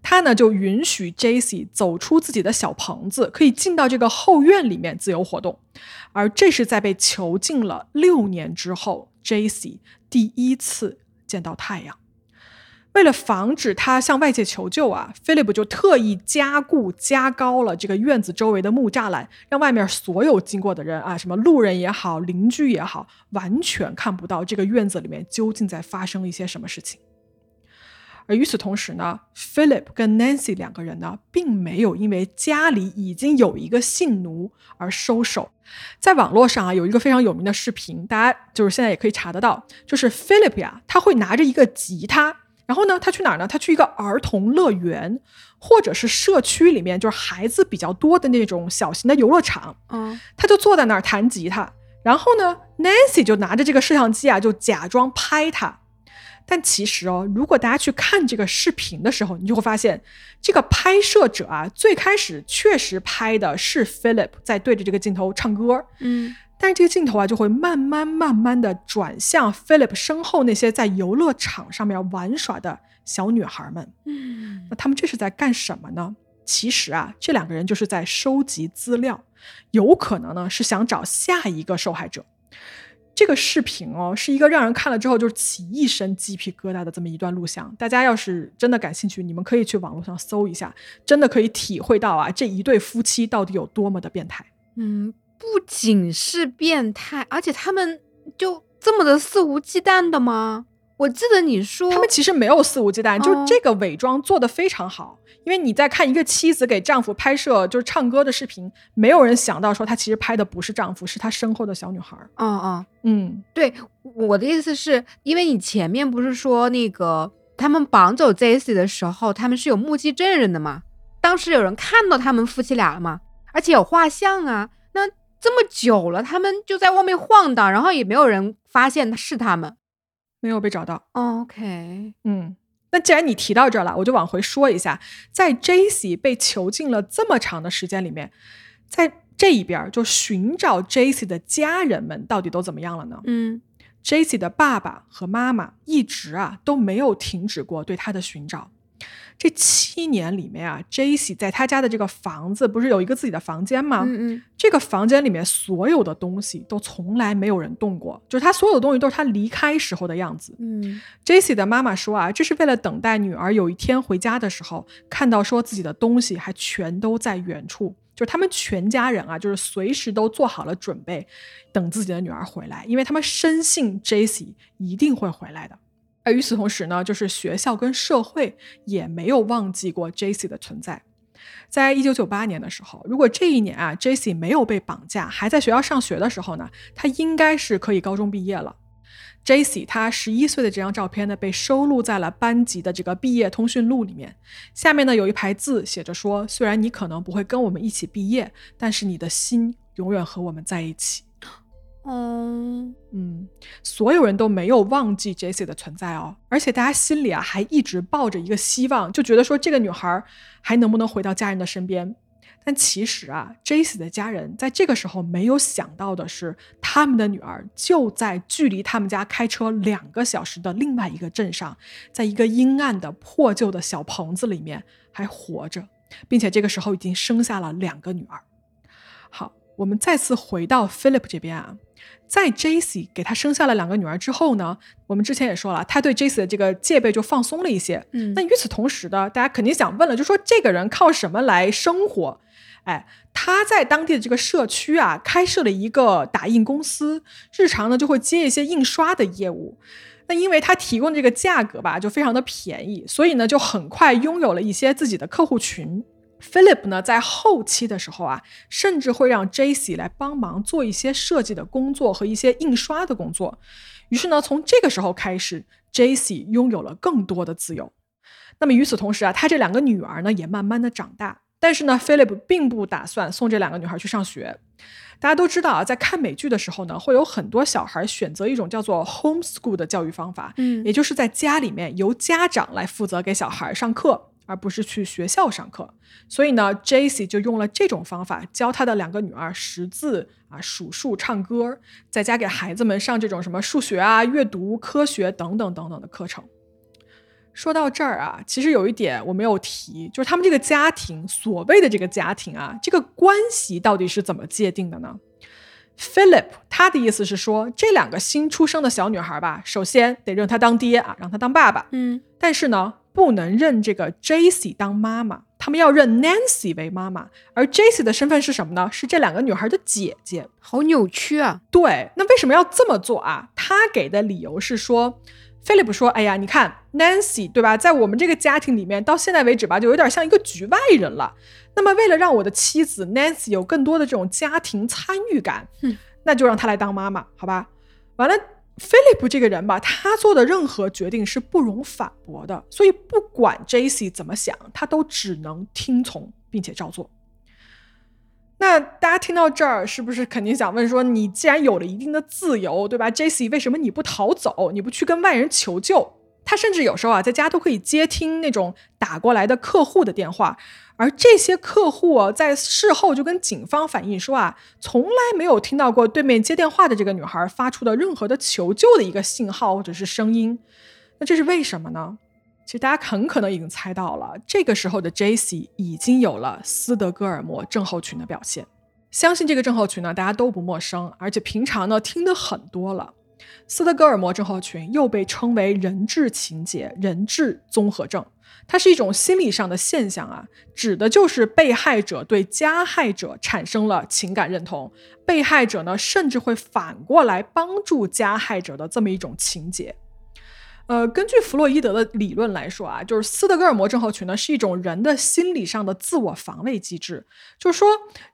他呢就允许 J.C. 走出自己的小棚子，可以进到这个后院里面自由活动。而这是在被囚禁了六年之后，J.C. 第一次见到太阳。为了防止他向外界求救啊，Philip 就特意加固、加高了这个院子周围的木栅栏，让外面所有经过的人啊，什么路人也好、邻居也好，完全看不到这个院子里面究竟在发生一些什么事情。而与此同时呢，Philip 跟 Nancy 两个人呢，并没有因为家里已经有一个性奴而收手。在网络上啊，有一个非常有名的视频，大家就是现在也可以查得到，就是 Philip 呀，他会拿着一个吉他，然后呢，他去哪儿呢？他去一个儿童乐园，或者是社区里面就是孩子比较多的那种小型的游乐场，嗯，他就坐在那儿弹吉他，然后呢，Nancy 就拿着这个摄像机啊，就假装拍他。但其实哦，如果大家去看这个视频的时候，你就会发现，这个拍摄者啊，最开始确实拍的是 Philip 在对着这个镜头唱歌，嗯，但是这个镜头啊，就会慢慢慢慢的转向 Philip 身后那些在游乐场上面玩耍的小女孩们。嗯，那他们这是在干什么呢？其实啊，这两个人就是在收集资料，有可能呢是想找下一个受害者。这个视频哦，是一个让人看了之后就是起一身鸡皮疙瘩的这么一段录像。大家要是真的感兴趣，你们可以去网络上搜一下，真的可以体会到啊，这一对夫妻到底有多么的变态。嗯，不仅是变态，而且他们就这么的肆无忌惮的吗？我记得你说他们其实没有肆无忌惮，就这个伪装做的非常好。因为你在看一个妻子给丈夫拍摄就是唱歌的视频，没有人想到说他其实拍的不是丈夫，是她身后的小女孩。嗯嗯嗯，对，我的意思是因为你前面不是说那个他们绑走 Jesse 的时候，他们是有目击证人的吗？当时有人看到他们夫妻俩了吗？而且有画像啊。那这么久了，他们就在外面晃荡，然后也没有人发现是他们。没有被找到。OK，嗯，那既然你提到这儿了，我就往回说一下，在 Jesse 被囚禁了这么长的时间里面，在这一边就寻找 Jesse 的家人们到底都怎么样了呢？嗯，Jesse 的爸爸和妈妈一直啊都没有停止过对他的寻找。这七年里面啊，Jace 在他家的这个房子不是有一个自己的房间吗？嗯嗯，这个房间里面所有的东西都从来没有人动过，就是他所有的东西都是他离开时候的样子。嗯，Jace 的妈妈说啊，这是为了等待女儿有一天回家的时候，看到说自己的东西还全都在远处，就是他们全家人啊，就是随时都做好了准备，等自己的女儿回来，因为他们深信 Jace 一定会回来的。而与此同时呢，就是学校跟社会也没有忘记过 Jesse 的存在。在一九九八年的时候，如果这一年啊 Jesse 没有被绑架，还在学校上学的时候呢，他应该是可以高中毕业了。Jesse 他十一岁的这张照片呢，被收录在了班级的这个毕业通讯录里面。下面呢有一排字写着说：“虽然你可能不会跟我们一起毕业，但是你的心永远和我们在一起。”嗯嗯，所有人都没有忘记 Jesse 的存在哦，而且大家心里啊还一直抱着一个希望，就觉得说这个女孩还能不能回到家人的身边。但其实啊，Jesse 的家人在这个时候没有想到的是，他们的女儿就在距离他们家开车两个小时的另外一个镇上，在一个阴暗的破旧的小棚子里面还活着，并且这个时候已经生下了两个女儿。好，我们再次回到 Philip 这边啊。在 Jace 给他生下了两个女儿之后呢，我们之前也说了，他对 Jace 的这个戒备就放松了一些。嗯，那与此同时的，大家肯定想问了，就说这个人靠什么来生活？哎，他在当地的这个社区啊，开设了一个打印公司，日常呢就会接一些印刷的业务。那因为他提供这个价格吧，就非常的便宜，所以呢就很快拥有了一些自己的客户群。Philip 呢，在后期的时候啊，甚至会让 Jesse 来帮忙做一些设计的工作和一些印刷的工作。于是呢，从这个时候开始，Jesse 拥有了更多的自由。那么与此同时啊，他这两个女儿呢，也慢慢的长大。但是呢，Philip 并不打算送这两个女孩去上学。大家都知道啊，在看美剧的时候呢，会有很多小孩选择一种叫做 homeschool 的教育方法，嗯也就是在家里面由家长来负责给小孩上课。而不是去学校上课，所以呢，Jesse 就用了这种方法教他的两个女儿识字啊、数数、唱歌，在家给孩子们上这种什么数学啊、阅读、科学等等等等的课程。说到这儿啊，其实有一点我没有提，就是他们这个家庭所谓的这个家庭啊，这个关系到底是怎么界定的呢？Philip 他的意思是说，这两个新出生的小女孩吧，首先得认他当爹啊，让他当爸爸，嗯但是呢，不能认这个 Jesse 当妈妈，他们要认 Nancy 为妈妈。而 Jesse 的身份是什么呢？是这两个女孩的姐姐。好扭曲啊！对，那为什么要这么做啊？他给的理由是说，Philip 说：“哎呀，你看 Nancy 对吧，在我们这个家庭里面，到现在为止吧，就有点像一个局外人了。那么为了让我的妻子 Nancy 有更多的这种家庭参与感，嗯那就让她来当妈妈，好吧？完了。”菲利普这个人吧，他做的任何决定是不容反驳的，所以不管 J.C. 怎么想，他都只能听从并且照做。那大家听到这儿，是不是肯定想问说，你既然有了一定的自由，对吧？J.C. 为什么你不逃走？你不去跟外人求救？他甚至有时候啊，在家都可以接听那种打过来的客户的电话，而这些客户，在事后就跟警方反映说啊，从来没有听到过对面接电话的这个女孩发出的任何的求救的一个信号或者是声音。那这是为什么呢？其实大家很可能已经猜到了，这个时候的 J.C. 已经有了斯德哥尔摩症候群的表现。相信这个症候群呢，大家都不陌生，而且平常呢听得很多了。斯德哥尔摩症候群又被称为人质情节、人质综合症，它是一种心理上的现象啊，指的就是被害者对加害者产生了情感认同，被害者呢甚至会反过来帮助加害者的这么一种情节。呃，根据弗洛伊德的理论来说啊，就是斯德哥尔摩症候群呢是一种人的心理上的自我防卫机制，就是说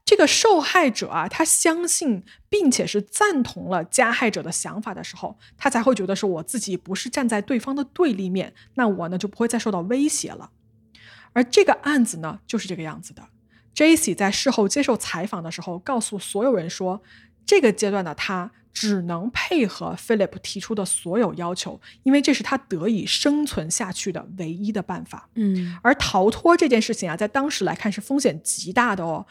这个受害者啊，他相信并且是赞同了加害者的想法的时候，他才会觉得说我自己不是站在对方的对立面，那我呢就不会再受到威胁了。而这个案子呢就是这个样子的。J C 在事后接受采访的时候，告诉所有人说，这个阶段的他。只能配合 Philip 提出的所有要求，因为这是他得以生存下去的唯一的办法。嗯，而逃脱这件事情啊，在当时来看是风险极大的哦，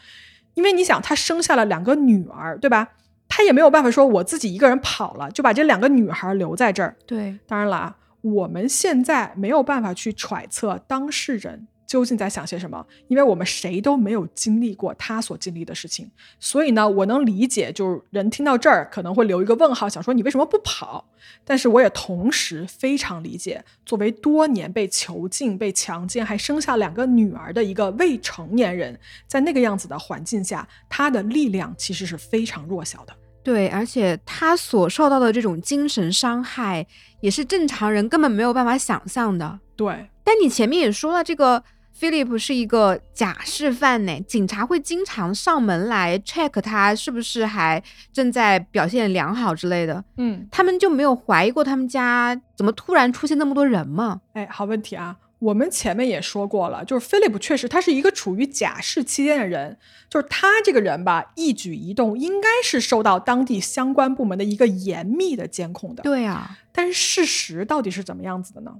因为你想，他生下了两个女儿，对吧？他也没有办法说我自己一个人跑了，就把这两个女孩留在这儿。对，当然了啊，我们现在没有办法去揣测当事人。究竟在想些什么？因为我们谁都没有经历过他所经历的事情，所以呢，我能理解，就是人听到这儿可能会留一个问号，想说你为什么不跑？但是我也同时非常理解，作为多年被囚禁、被强奸，还生下两个女儿的一个未成年人，在那个样子的环境下，他的力量其实是非常弱小的。对，而且他所受到的这种精神伤害，也是正常人根本没有办法想象的。对，但你前面也说了这个。Philip 是一个假释犯呢，警察会经常上门来 check 他是不是还正在表现良好之类的。嗯，他们就没有怀疑过他们家怎么突然出现那么多人吗？哎，好问题啊！我们前面也说过了，就是 Philip 确实他是一个处于假释期间的人，就是他这个人吧，一举一动应该是受到当地相关部门的一个严密的监控的。对啊，但是事实到底是怎么样子的呢？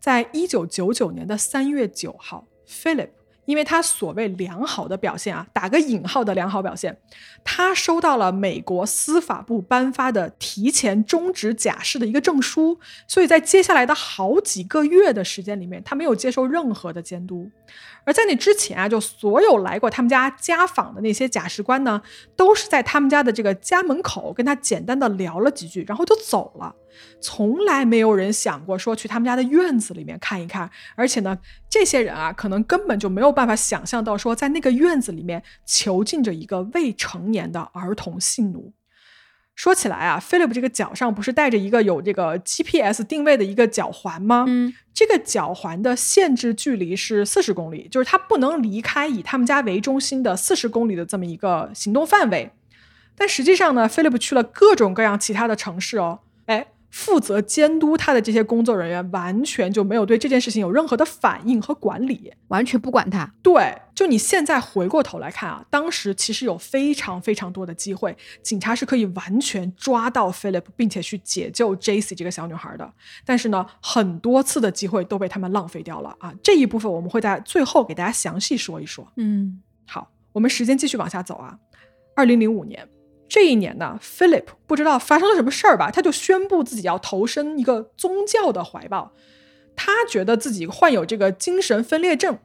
在一九九九年的三月九号，Philip 因为他所谓良好的表现啊，打个引号的良好表现，他收到了美国司法部颁发的提前终止假释的一个证书，所以在接下来的好几个月的时间里面，他没有接受任何的监督。而在那之前啊，就所有来过他们家家访的那些假释官呢，都是在他们家的这个家门口跟他简单的聊了几句，然后就走了。从来没有人想过说去他们家的院子里面看一看。而且呢，这些人啊，可能根本就没有办法想象到说在那个院子里面囚禁着一个未成年的儿童性奴。说起来啊，Philip 这个脚上不是带着一个有这个 GPS 定位的一个脚环吗？嗯，这个脚环的限制距离是四十公里，就是他不能离开以他们家为中心的四十公里的这么一个行动范围。但实际上呢，Philip 去了各种各样其他的城市哦，哎。负责监督他的这些工作人员完全就没有对这件事情有任何的反应和管理，完全不管他。对，就你现在回过头来看啊，当时其实有非常非常多的机会，警察是可以完全抓到 Philip，并且去解救 Jesse 这个小女孩的。但是呢，很多次的机会都被他们浪费掉了啊。这一部分我们会在最后给大家详细说一说。嗯，好，我们时间继续往下走啊。二零零五年。这一年呢，Philip 不知道发生了什么事儿吧，他就宣布自己要投身一个宗教的怀抱。他觉得自己患有这个精神分裂症，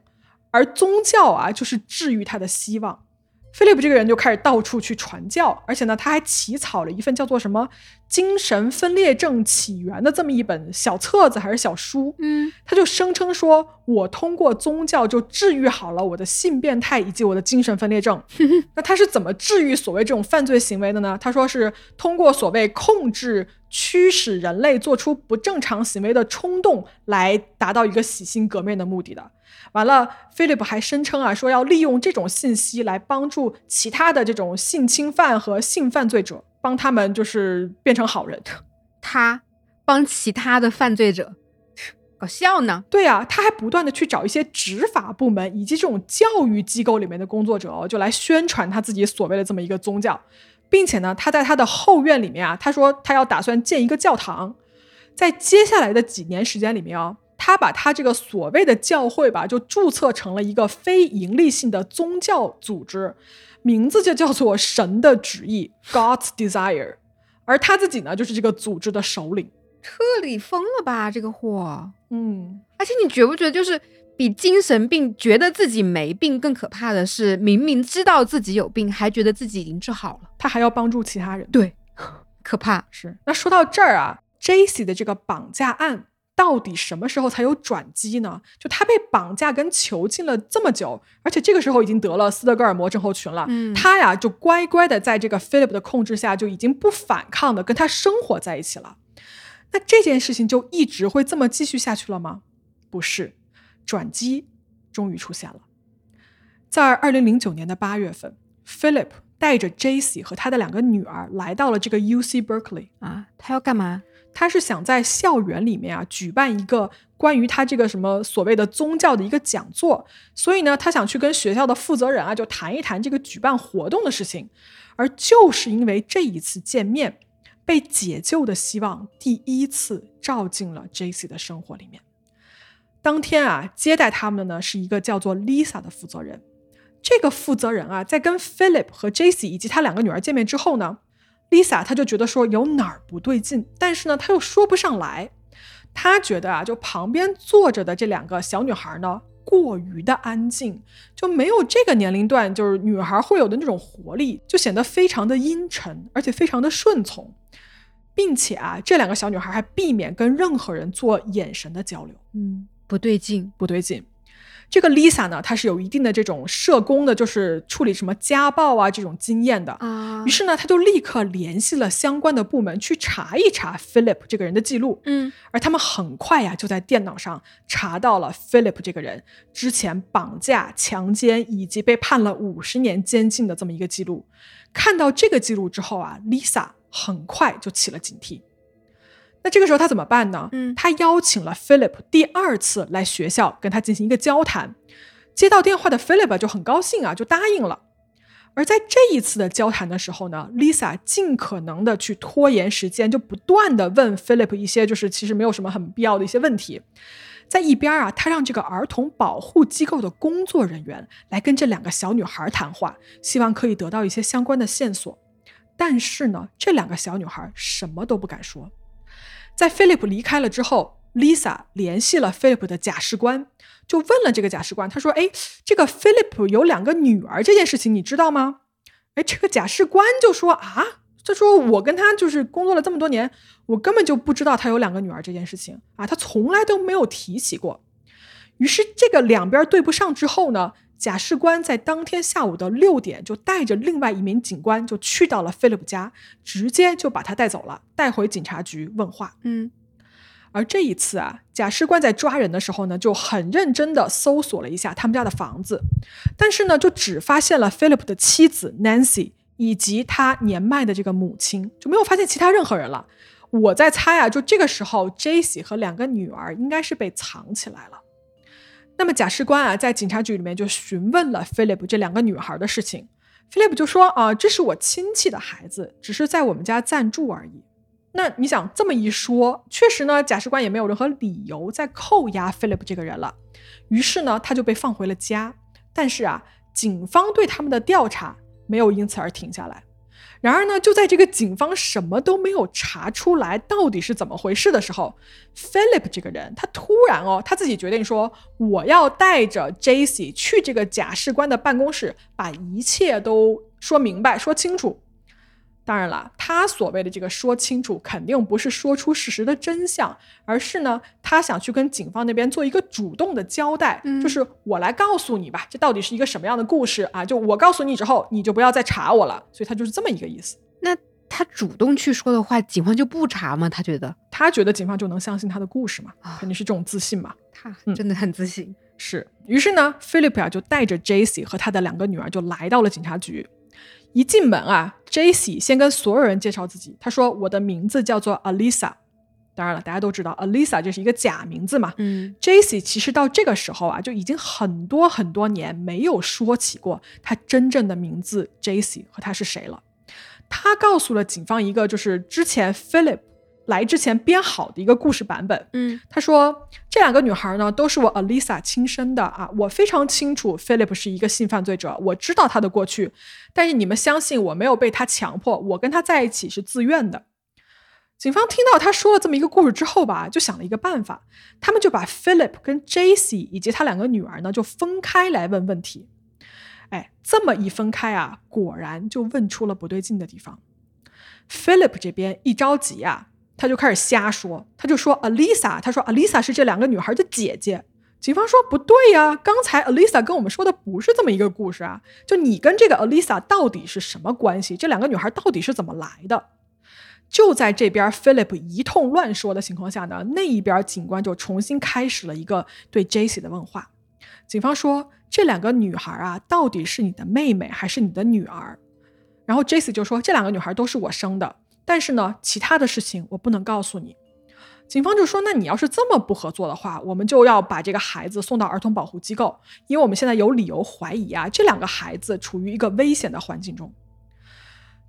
而宗教啊，就是治愈他的希望。菲利普这个人就开始到处去传教，而且呢，他还起草了一份叫做什么《精神分裂症起源》的这么一本小册子还是小书。嗯，他就声称说，我通过宗教就治愈好了我的性变态以及我的精神分裂症。那他是怎么治愈所谓这种犯罪行为的呢？他说是通过所谓控制、驱使人类做出不正常行为的冲动来达到一个洗心革面的目的的。完了，菲利普还声称啊，说要利用这种信息来帮助其他的这种性侵犯和性犯罪者，帮他们就是变成好人。他帮其他的犯罪者，搞笑呢？对呀，他还不断的去找一些执法部门以及这种教育机构里面的工作者哦，就来宣传他自己所谓的这么一个宗教，并且呢，他在他的后院里面啊，他说他要打算建一个教堂，在接下来的几年时间里面啊。他把他这个所谓的教会吧，就注册成了一个非盈利性的宗教组织，名字就叫做“神的旨意 ”（God's Desire），而他自己呢，就是这个组织的首领。彻底疯了吧，这个货！嗯，而且你觉不觉得，就是比精神病觉得自己没病更可怕的是，明明知道自己有病，还觉得自己已经治好了。他还要帮助其他人。对，可怕。是。那说到这儿啊，Jaycee 的这个绑架案到底什么时候才有转机呢？就他被绑架跟囚禁了这么久，而且这个时候已经得了斯德哥尔摩症候群了。嗯他呀就乖乖的在这个 Philip 的控制下，就已经不反抗的跟他生活在一起了。那这件事情就一直会这么继续下去了吗？不是，转机终于出现了。在二零零九年的八月份，Philip 带着 Jaycee 和他的两个女儿来到了这个 UC Berkeley。啊，他要干嘛？他是想在校园里面啊举办一个关于他这个什么所谓的宗教的一个讲座，所以呢，他想去跟学校的负责人啊就谈一谈这个举办活动的事情。而就是因为这一次见面，被解救的希望第一次照进了 J.C. 的生活里面。当天啊，接待他们的呢是一个叫做 Lisa 的负责人。这个负责人啊，在跟 Philip 和 J.C. 以及他两个女儿见面之后呢，Lisa 她就觉得说有哪儿不对劲，但是呢，她又说不上来。她觉得啊，就旁边坐着的这两个小女孩呢，过于的安静，就没有这个年龄段就是女孩会有的那种活力，就显得非常的阴沉，而且非常的顺从，并且啊，这两个小女孩还避免跟任何人做眼神的交流。嗯，不对劲。不对劲。这个 Lisa 呢，她是有一定的这种社工的，就是处理什么家暴啊这种经验的。啊于是呢，她就立刻联系了相关的部门去查一查 Philip 这个人的记录。嗯而他们很快呀，就在电脑上查到了 Philip 这个人之前绑架、强奸以及被判了五十年监禁的这么一个记录。看到这个记录之后啊，Lisa 很快就起了警惕。那这个时候他怎么办呢？嗯他邀请了 Philip 第二次来学校跟他进行一个交谈。接到电话的 Philip 就很高兴啊，就答应了。而在这一次的交谈的时候呢，Lisa 尽可能的去拖延时间，就不断的问 Philip 一些就是其实没有什么很必要的一些问题。在一边啊，他让这个儿童保护机构的工作人员来跟这两个小女孩谈话，希望可以得到一些相关的线索。但是呢，这两个小女孩什么都不敢说。在 Philip 离开了之后，Lisa 联系了 Philip 的假释官，就问了这个假释官，他说：“哎，这个 Philip 有两个女儿这件事情你知道吗？”哎，这个假释官就说：“啊，他说我跟他就是工作了这么多年，我根本就不知道他有两个女儿这件事情啊，他从来都没有提起过。”于是这个两边对不上之后呢，假释官在当天下午的六点就带着另外一名警官就去到了 Philip 家，直接就把他带走了，带回警察局问话。嗯而这一次啊，假释官在抓人的时候呢，就很认真的搜索了一下他们家的房子，但是呢，就只发现了 Philip 的妻子 Nancy 以及他年迈的这个母亲，就没有发现其他任何人了。我在猜啊，就这个时候，Jaycee 和两个女儿应该是被藏起来了。那么假释官啊，在警察局里面就询问了 Philip 这两个女孩的事情。Philip 就说啊，这是我亲戚的孩子，只是在我们家暂住而已。那你想这么一说，确实呢，假释官也没有任何理由再扣押 Philip 这个人了。于是呢，他就被放回了家。但是啊，警方对他们的调查没有因此而停下来。然而呢，就在这个警方什么都没有查出来到底是怎么回事的时候，Philip 这个人他突然哦，他自己决定说，我要带着 j a c 去这个假释官的办公室，把一切都说明白、说清楚。当然了，他所谓的这个说清楚，肯定不是说出事实的真相，而是呢，他想去跟警方那边做一个主动的交代，嗯就是我来告诉你吧，这到底是一个什么样的故事啊？就我告诉你之后，你就不要再查我了。所以他就是这么一个意思。那他主动去说的话，警方就不查吗？他觉得他觉得警方就能相信他的故事嘛啊，肯定是这种自信嘛。他嗯真的很自信。是，于是呢，Philip 啊就带着 Jaycee 和他的两个女儿就来到了警察局。一进门啊，Jaycee 先跟所有人介绍自己，他说：“我的名字叫做 Alisa。”当然了，大家都知道 Alisa 这是一个假名字嘛。嗯 Jaycee 其实到这个时候啊，就已经很多很多年没有说起过他真正的名字 Jaycee 和他是谁了。他告诉了警方一个就是之前 Philip 来之前编好的一个故事版本。嗯他说：“这两个女孩呢，都是我 Alisa 亲生的啊，我非常清楚 Philip 是一个性犯罪者，我知道他的过去，但是你们相信我没有被他强迫，我跟他在一起是自愿的。”警方听到他说了这么一个故事之后吧，就想了一个办法，他们就把 Philip 跟 Jaycee 以及他两个女儿呢，就分开来问问题。哎，这么一分开啊，果然就问出了不对劲的地方。Philip 这边一着急啊，他就开始瞎说，他就说 Alisa，他说 Alisa 是这两个女孩的姐姐。警方说不对呀，刚才 Alisa 跟我们说的不是这么一个故事啊，就你跟这个 Alisa 到底是什么关系？这两个女孩到底是怎么来的？就在这边 Philip 一通乱说的情况下呢，那一边警官就重新开始了一个对 Jaycee 的问话。警方说这两个女孩啊，到底是你的妹妹还是你的女儿？然后 Jaycee 就说这两个女孩都是我生的，但是呢，其他的事情我不能告诉你。警方就说：“那你要是这么不合作的话，我们就要把这个孩子送到儿童保护机构，因为我们现在有理由怀疑啊，这两个孩子处于一个危险的环境中。”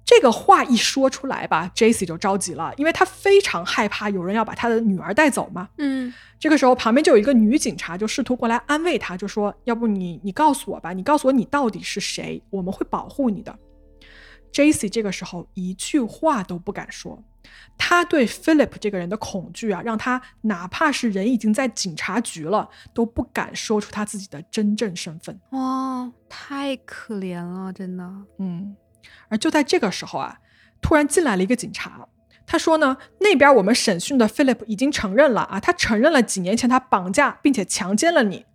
这个话一说出来吧，Jaycee 就着急了，因为他非常害怕有人要把他的女儿带走嘛。嗯，这个时候旁边就有一个女警察，就试图过来安慰他，就说：“要不你你告诉我吧，你告诉我你到底是谁，我们会保护你的。” Jaycee 这个时候一句话都不敢说。他对 Philip 这个人的恐惧啊，让他哪怕是人已经在警察局了，都不敢说出他自己的真正身份。哇，太可怜了，真的。嗯，而就在这个时候啊，突然进来了一个警察，他说呢，那边我们审讯的 Philip 已经承认了啊，他承认了几年前他绑架并且强奸了你。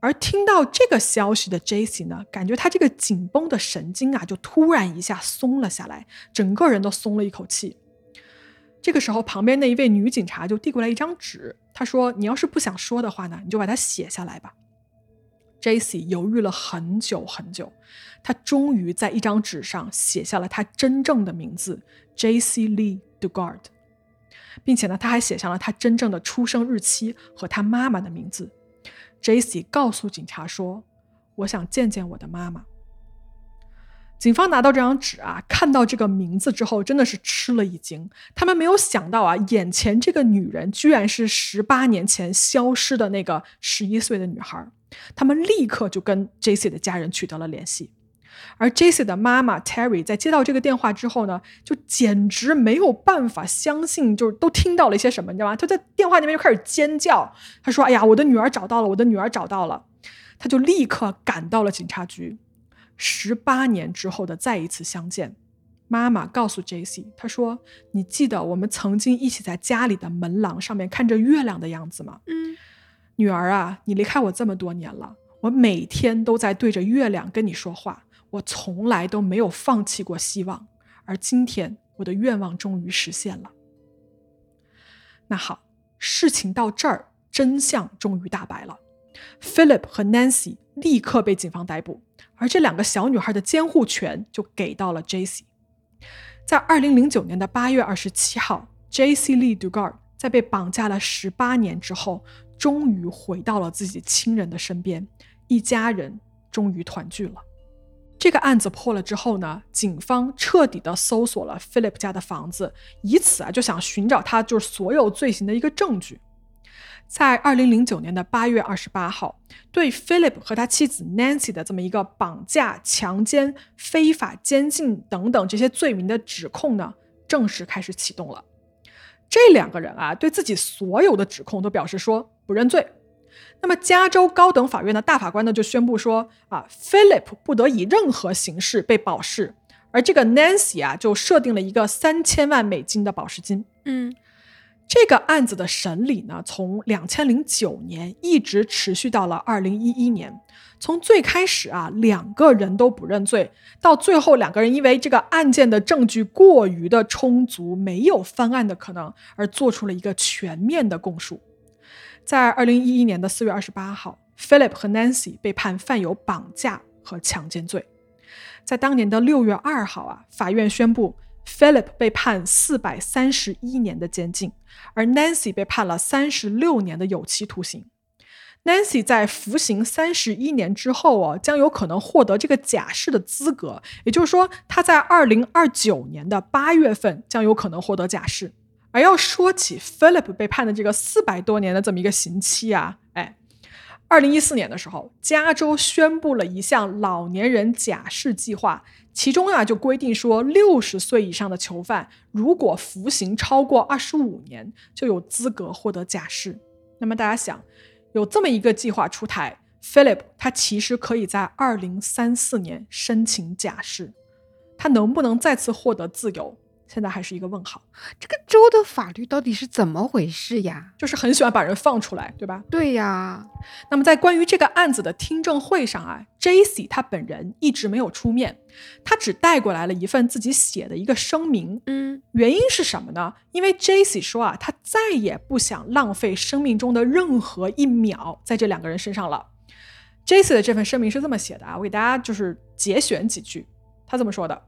而听到这个消息的 Jaycee 呢，感觉他这个紧绷的神经啊，就突然一下松了下来，整个人都松了一口气。这个时候，旁边那一位女警察就递过来一张纸，她说：“你要是不想说的话呢，你就把它写下来吧。” Jaycee 犹豫了很久很久，他终于在一张纸上写下了他真正的名字 Jaycee Lee Dugard，并且呢，他还写上了他真正的出生日期和他妈妈的名字。Jaycee 告诉警察说：“我想见见我的妈妈。”警方拿到这张纸啊，看到这个名字之后，真的是吃了一惊。他们没有想到啊，眼前这个女人居然是十八年前消失的那个十一岁的女孩。他们立刻就跟 Jaycee 的家人取得了联系。而 Jesse 的妈妈 Terry 在接到这个电话之后呢，就简直没有办法相信，就是都听到了一些什么，你知道吗？她在电话那边就开始尖叫，她说：“哎呀，我的女儿找到了，我的女儿找到了！”她就立刻赶到了警察局。十八年之后的再一次相见，妈妈告诉 Jesse，她说：“你记得我们曾经一起在家里的门廊上面看着月亮的样子吗？”嗯，女儿啊，你离开我这么多年了，我每天都在对着月亮跟你说话。我从来都没有放弃过希望，而今天我的愿望终于实现了。那好，事情到这儿，真相终于大白了。Philip 和 Nancy 立刻被警方逮捕，而这两个小女孩的监护权就给到了 Jacy。在二零零九年的八月二十七号，Jacy Lee Dugard 在被绑架了十八年之后，终于回到了自己亲人的身边，一家人终于团聚了。这个案子破了之后呢，警方彻底的搜索了 Philip 家的房子，以此啊就想寻找他就是所有罪行的一个证据。在二零零九年的八月二十八号，对 Philip 和他妻子 Nancy 的这么一个绑架、强奸、非法监禁等等这些罪名的指控呢，正式开始启动了。这两个人啊，对自己所有的指控都表示说不认罪。那么，加州高等法院的大法官呢，就宣布说啊，Philip 不得以任何形式被保释，而这个 Nancy 啊，就设定了一个三千万美金的保释金。嗯，这个案子的审理呢，从两千零九年一直持续到了二零一一年。从最开始啊，两个人都不认罪，到最后两个人因为这个案件的证据过于的充足，没有翻案的可能，而做出了一个全面的供述。在二零一一年的四月二十八号，Philip 和 Nancy 被判犯有绑架和强奸罪。在当年的六月二号啊，法院宣布 Philip 被判四百三十一年的监禁，而 Nancy 被判了三十六年的有期徒刑。Nancy 在服刑三十一年之后哦，将有可能获得这个假释的资格，也就是说，他在二零二九年的八月份将有可能获得假释。而要说起 Philip 被判的这个四百多年的这么一个刑期啊，哎，二零一四年的时候，加州宣布了一项老年人假释计划，其中啊就规定说，六十岁以上的囚犯如果服刑超过二十五年，就有资格获得假释。那么大家想，有这么一个计划出台，Philip 他其实可以在二零三四年申请假释，他能不能再次获得自由？现在还是一个问号。这个州的法律到底是怎么回事呀？就是很喜欢把人放出来，对吧？对呀。那么在关于这个案子的听证会上啊，J.C. 他本人一直没有出面，他只带过来了一份自己写的一个声明。嗯，原因是什么呢？因为 J.C. 说啊，他再也不想浪费生命中的任何一秒在这两个人身上了。J.C. 的这份声明是这么写的啊，我给大家就是节选几句，他这么说的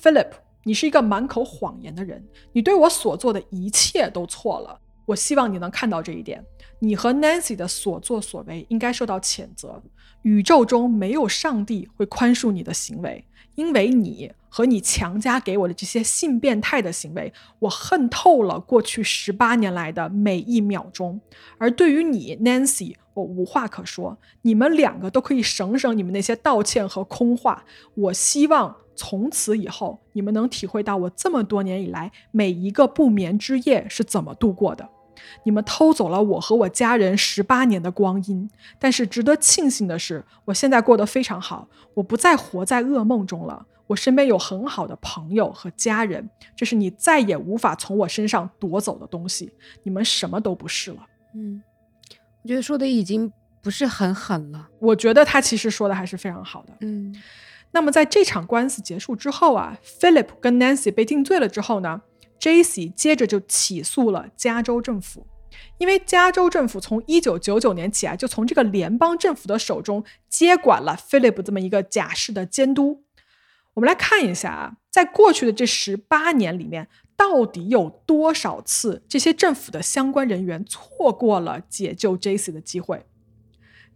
：Philip。你是一个满口谎言的人，你对我所做的一切都错了。我希望你能看到这一点。你和 Nancy 的所作所为应该受到谴责。宇宙中没有上帝会宽恕你的行为，因为你和你强加给我的这些性变态的行为，我恨透了过去十八年来的每一秒钟。而对于你，Nancy，我无话可说。你们两个都可以省省你们那些道歉和空话。我希望。从此以后，你们能体会到我这么多年以来每一个不眠之夜是怎么度过的。你们偷走了我和我家人十八年的光阴，但是值得庆幸的是，我现在过得非常好，我不再活在噩梦中了。我身边有很好的朋友和家人，这是你再也无法从我身上夺走的东西。你们什么都不是了。嗯，我觉得说的已经不是很狠了。我觉得他其实说的还是非常好的。嗯。那么在这场官司结束之后啊，Philip 跟 Nancy 被定罪了之后呢，J.C. 接着就起诉了加州政府，因为加州政府从1999年起啊，就从这个联邦政府的手中接管了 Philip 这么一个假释的监督。我们来看一下啊，在过去的这十八年里面，到底有多少次这些政府的相关人员错过了解救 J.C. 的机会？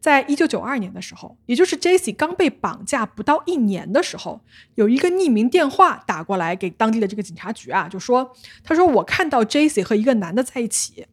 在一九九二年的时候，也就是 J.C. 刚被绑架不到一年的时候，有一个匿名电话打过来给当地的这个警察局啊，就说：“他说我看到 J.C. 和一个男的在一起。”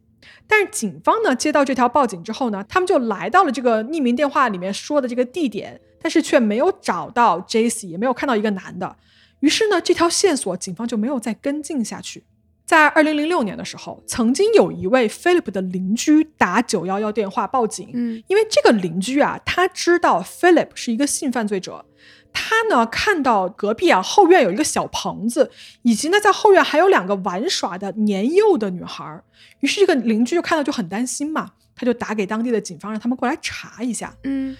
但是警方呢接到这条报警之后呢，他们就来到了这个匿名电话里面说的这个地点，但是却没有找到 J.C.，也没有看到一个男的。于是呢，这条线索警方就没有再跟进下去。在二零零六年的时候，曾经有一位 Philip 的邻居打九幺幺电话报警，嗯，因为这个邻居啊，他知道 Philip 是一个性犯罪者，他呢看到隔壁啊后院有一个小棚子，以及呢在后院还有两个玩耍的年幼的女孩，于是这个邻居就看到就很担心嘛，他就打给当地的警方，让他们过来查一下，嗯，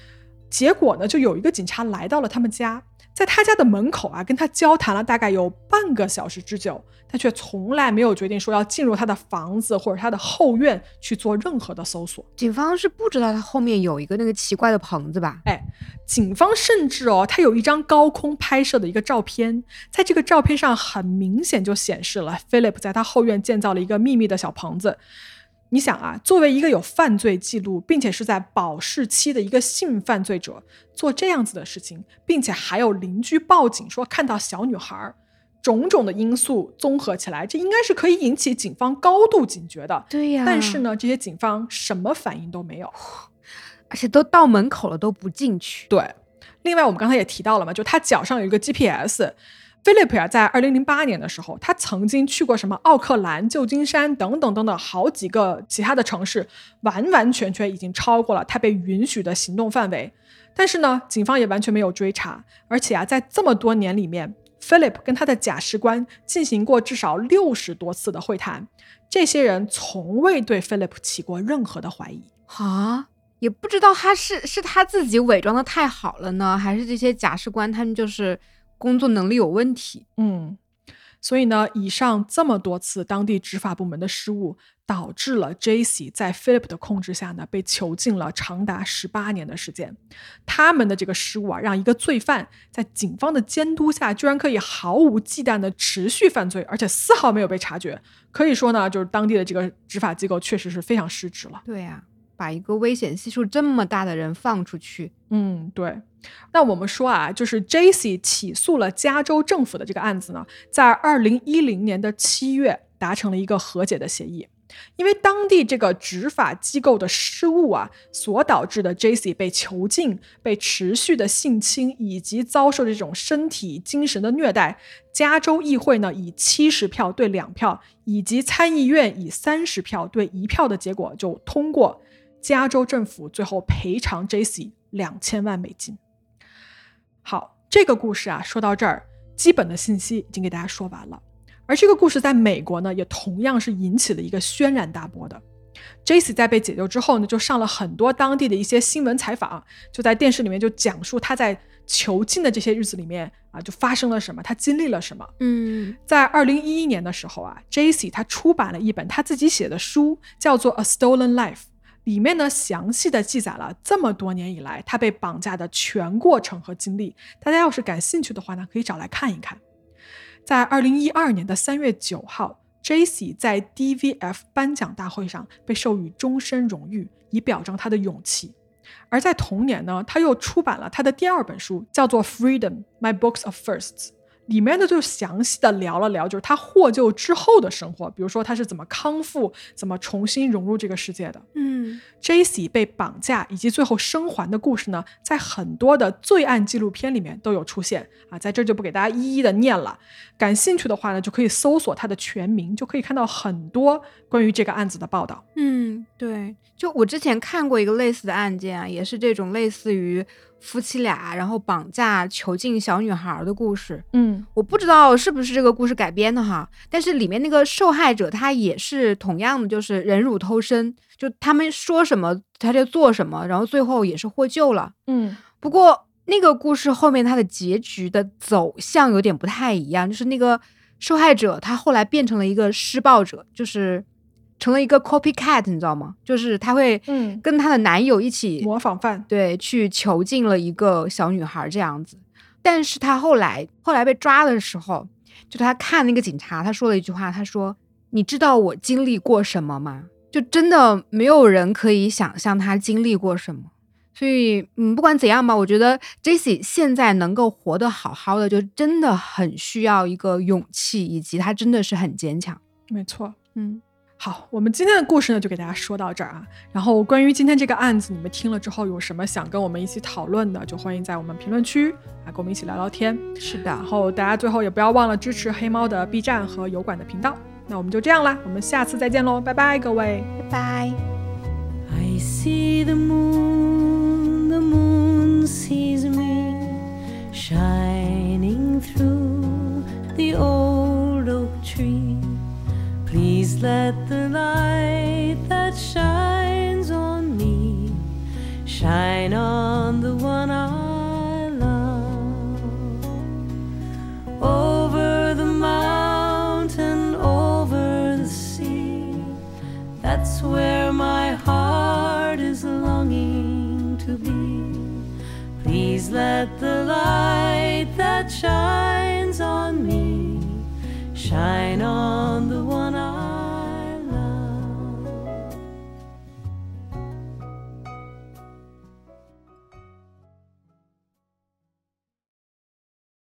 结果呢就有一个警察来到了他们家。在他家的门口啊，跟他交谈了大概有半个小时之久，但却从来没有决定说要进入他的房子或者他的后院去做任何的搜索。警方是不知道他后面有一个那个奇怪的棚子吧？哎，警方甚至哦，他有一张高空拍摄的一个照片，在这个照片上很明显就显示了 Philip 在他后院建造了一个秘密的小棚子。你想啊，作为一个有犯罪记录，并且是在保释期的一个性犯罪者，做这样子的事情，并且还有邻居报警说看到小女孩，种种的因素综合起来，这应该是可以引起警方高度警觉的。对呀。但是呢，这些警方什么反应都没有，而且都到门口了都不进去。对。另外，我们刚才也提到了嘛，就他脚上有一个 GPS。Philip 啊，在二零零八年的时候，他曾经去过什么奥克兰、旧金山等等等等好几个其他的城市，完完全全已经超过了他被允许的行动范围。但是呢，警方也完全没有追查。而且啊，在这么多年里面，Philip 跟他的假释官进行过至少六十多次的会谈，这些人从未对 Philip 起过任何的怀疑啊，也不知道他是是他自己伪装的太好了呢，还是这些假释官他们就是。工作能力有问题，嗯，所以呢，以上这么多次当地执法部门的失误，导致了 J.C. 在 Philip 的控制下呢，被囚禁了长达十八年的时间。他们的这个失误啊，让一个罪犯在警方的监督下，居然可以毫无忌惮的持续犯罪，而且丝毫没有被察觉。可以说呢，就是当地的这个执法机构确实是非常失职了。对呀。把一个危险系数这么大的人放出去，嗯，对。那我们说啊，就是 J.C. 起诉了加州政府的这个案子呢，在二零一零年的七月达成了一个和解的协议。因为当地这个执法机构的失误啊，所导致的 J.C. 被囚禁、被持续的性侵以及遭受这种身体、精神的虐待，加州议会呢以七十票对两票，以及参议院以三十票对一票的结果就通过，加州政府最后赔偿 J.C. 两千万美金。好，这个故事啊，说到这儿，基本的信息已经给大家说完了。而这个故事在美国呢，也同样是引起了一个轩然大波的。J.C. 在被解救之后呢，就上了很多当地的一些新闻采访，就在电视里面就讲述他在囚禁的这些日子里面啊，就发生了什么，他经历了什么。嗯在二零一一年的时候啊，J.C. 他出版了一本他自己写的书，叫做《A Stolen Life》，里面呢详细的记载了这么多年以来他被绑架的全过程和经历。大家要是感兴趣的话呢，可以找来看一看。在二零一二年的三月九号，J.C. 在 DVF 颁奖大会上被授予终身荣誉，以表彰他的勇气。而在同年呢，他又出版了他的第二本书，叫做《Freedom: My Books of Firsts》。里面呢就详细的聊了聊，就是他获救之后的生活，比如说他是怎么康复，怎么重新融入这个世界的。嗯 J.C. 被绑架以及最后生还的故事呢，在很多的罪案纪录片里面都有出现啊，在这儿就不给大家一一的念了。感兴趣的话呢，就可以搜索他的全名，就可以看到很多关于这个案子的报道。嗯，对，就我之前看过一个类似的案件啊，也是这种类似于夫妻俩然后绑架囚禁小女孩的故事。嗯我不知道是不是这个故事改编的哈，但是里面那个受害者他也是同样的，就是忍辱偷生，就他们说什么他就做什么，然后最后也是获救了。嗯不过那个故事后面它的结局的走向有点不太一样，就是那个受害者他后来变成了一个施暴者，就是成了一个 copycat，你知道吗？就是她会嗯，跟她的男友一起模仿犯。对，去囚禁了一个小女孩这样子。但是她后来后来被抓的时候，就她看那个警察，她说了一句话，她说：“你知道我经历过什么吗？”就真的没有人可以想象她经历过什么。所以，嗯，不管怎样吧，我觉得 Jessie 现在能够活得好好的，就真的很需要一个勇气，以及他真的是很坚强。没错。嗯好，我们今天的故事呢，就给大家说到这儿啊。然后关于今天这个案子，你们听了之后有什么想跟我们一起讨论的，就欢迎在我们评论区啊跟我们一起聊聊天。是的然，后大家最后也不要忘了支持黑猫的 B 站和油管的频道。那我们就这样啦，我们下次再见喽，拜拜，各位。拜拜。I see the moon, the moon sees me shining through the old oak tree. Please let the light that shines on me shine on the one I love. Over the mountain, over the sea. That's where my heart is longing to be. Please let the light that shines on me shine on the one I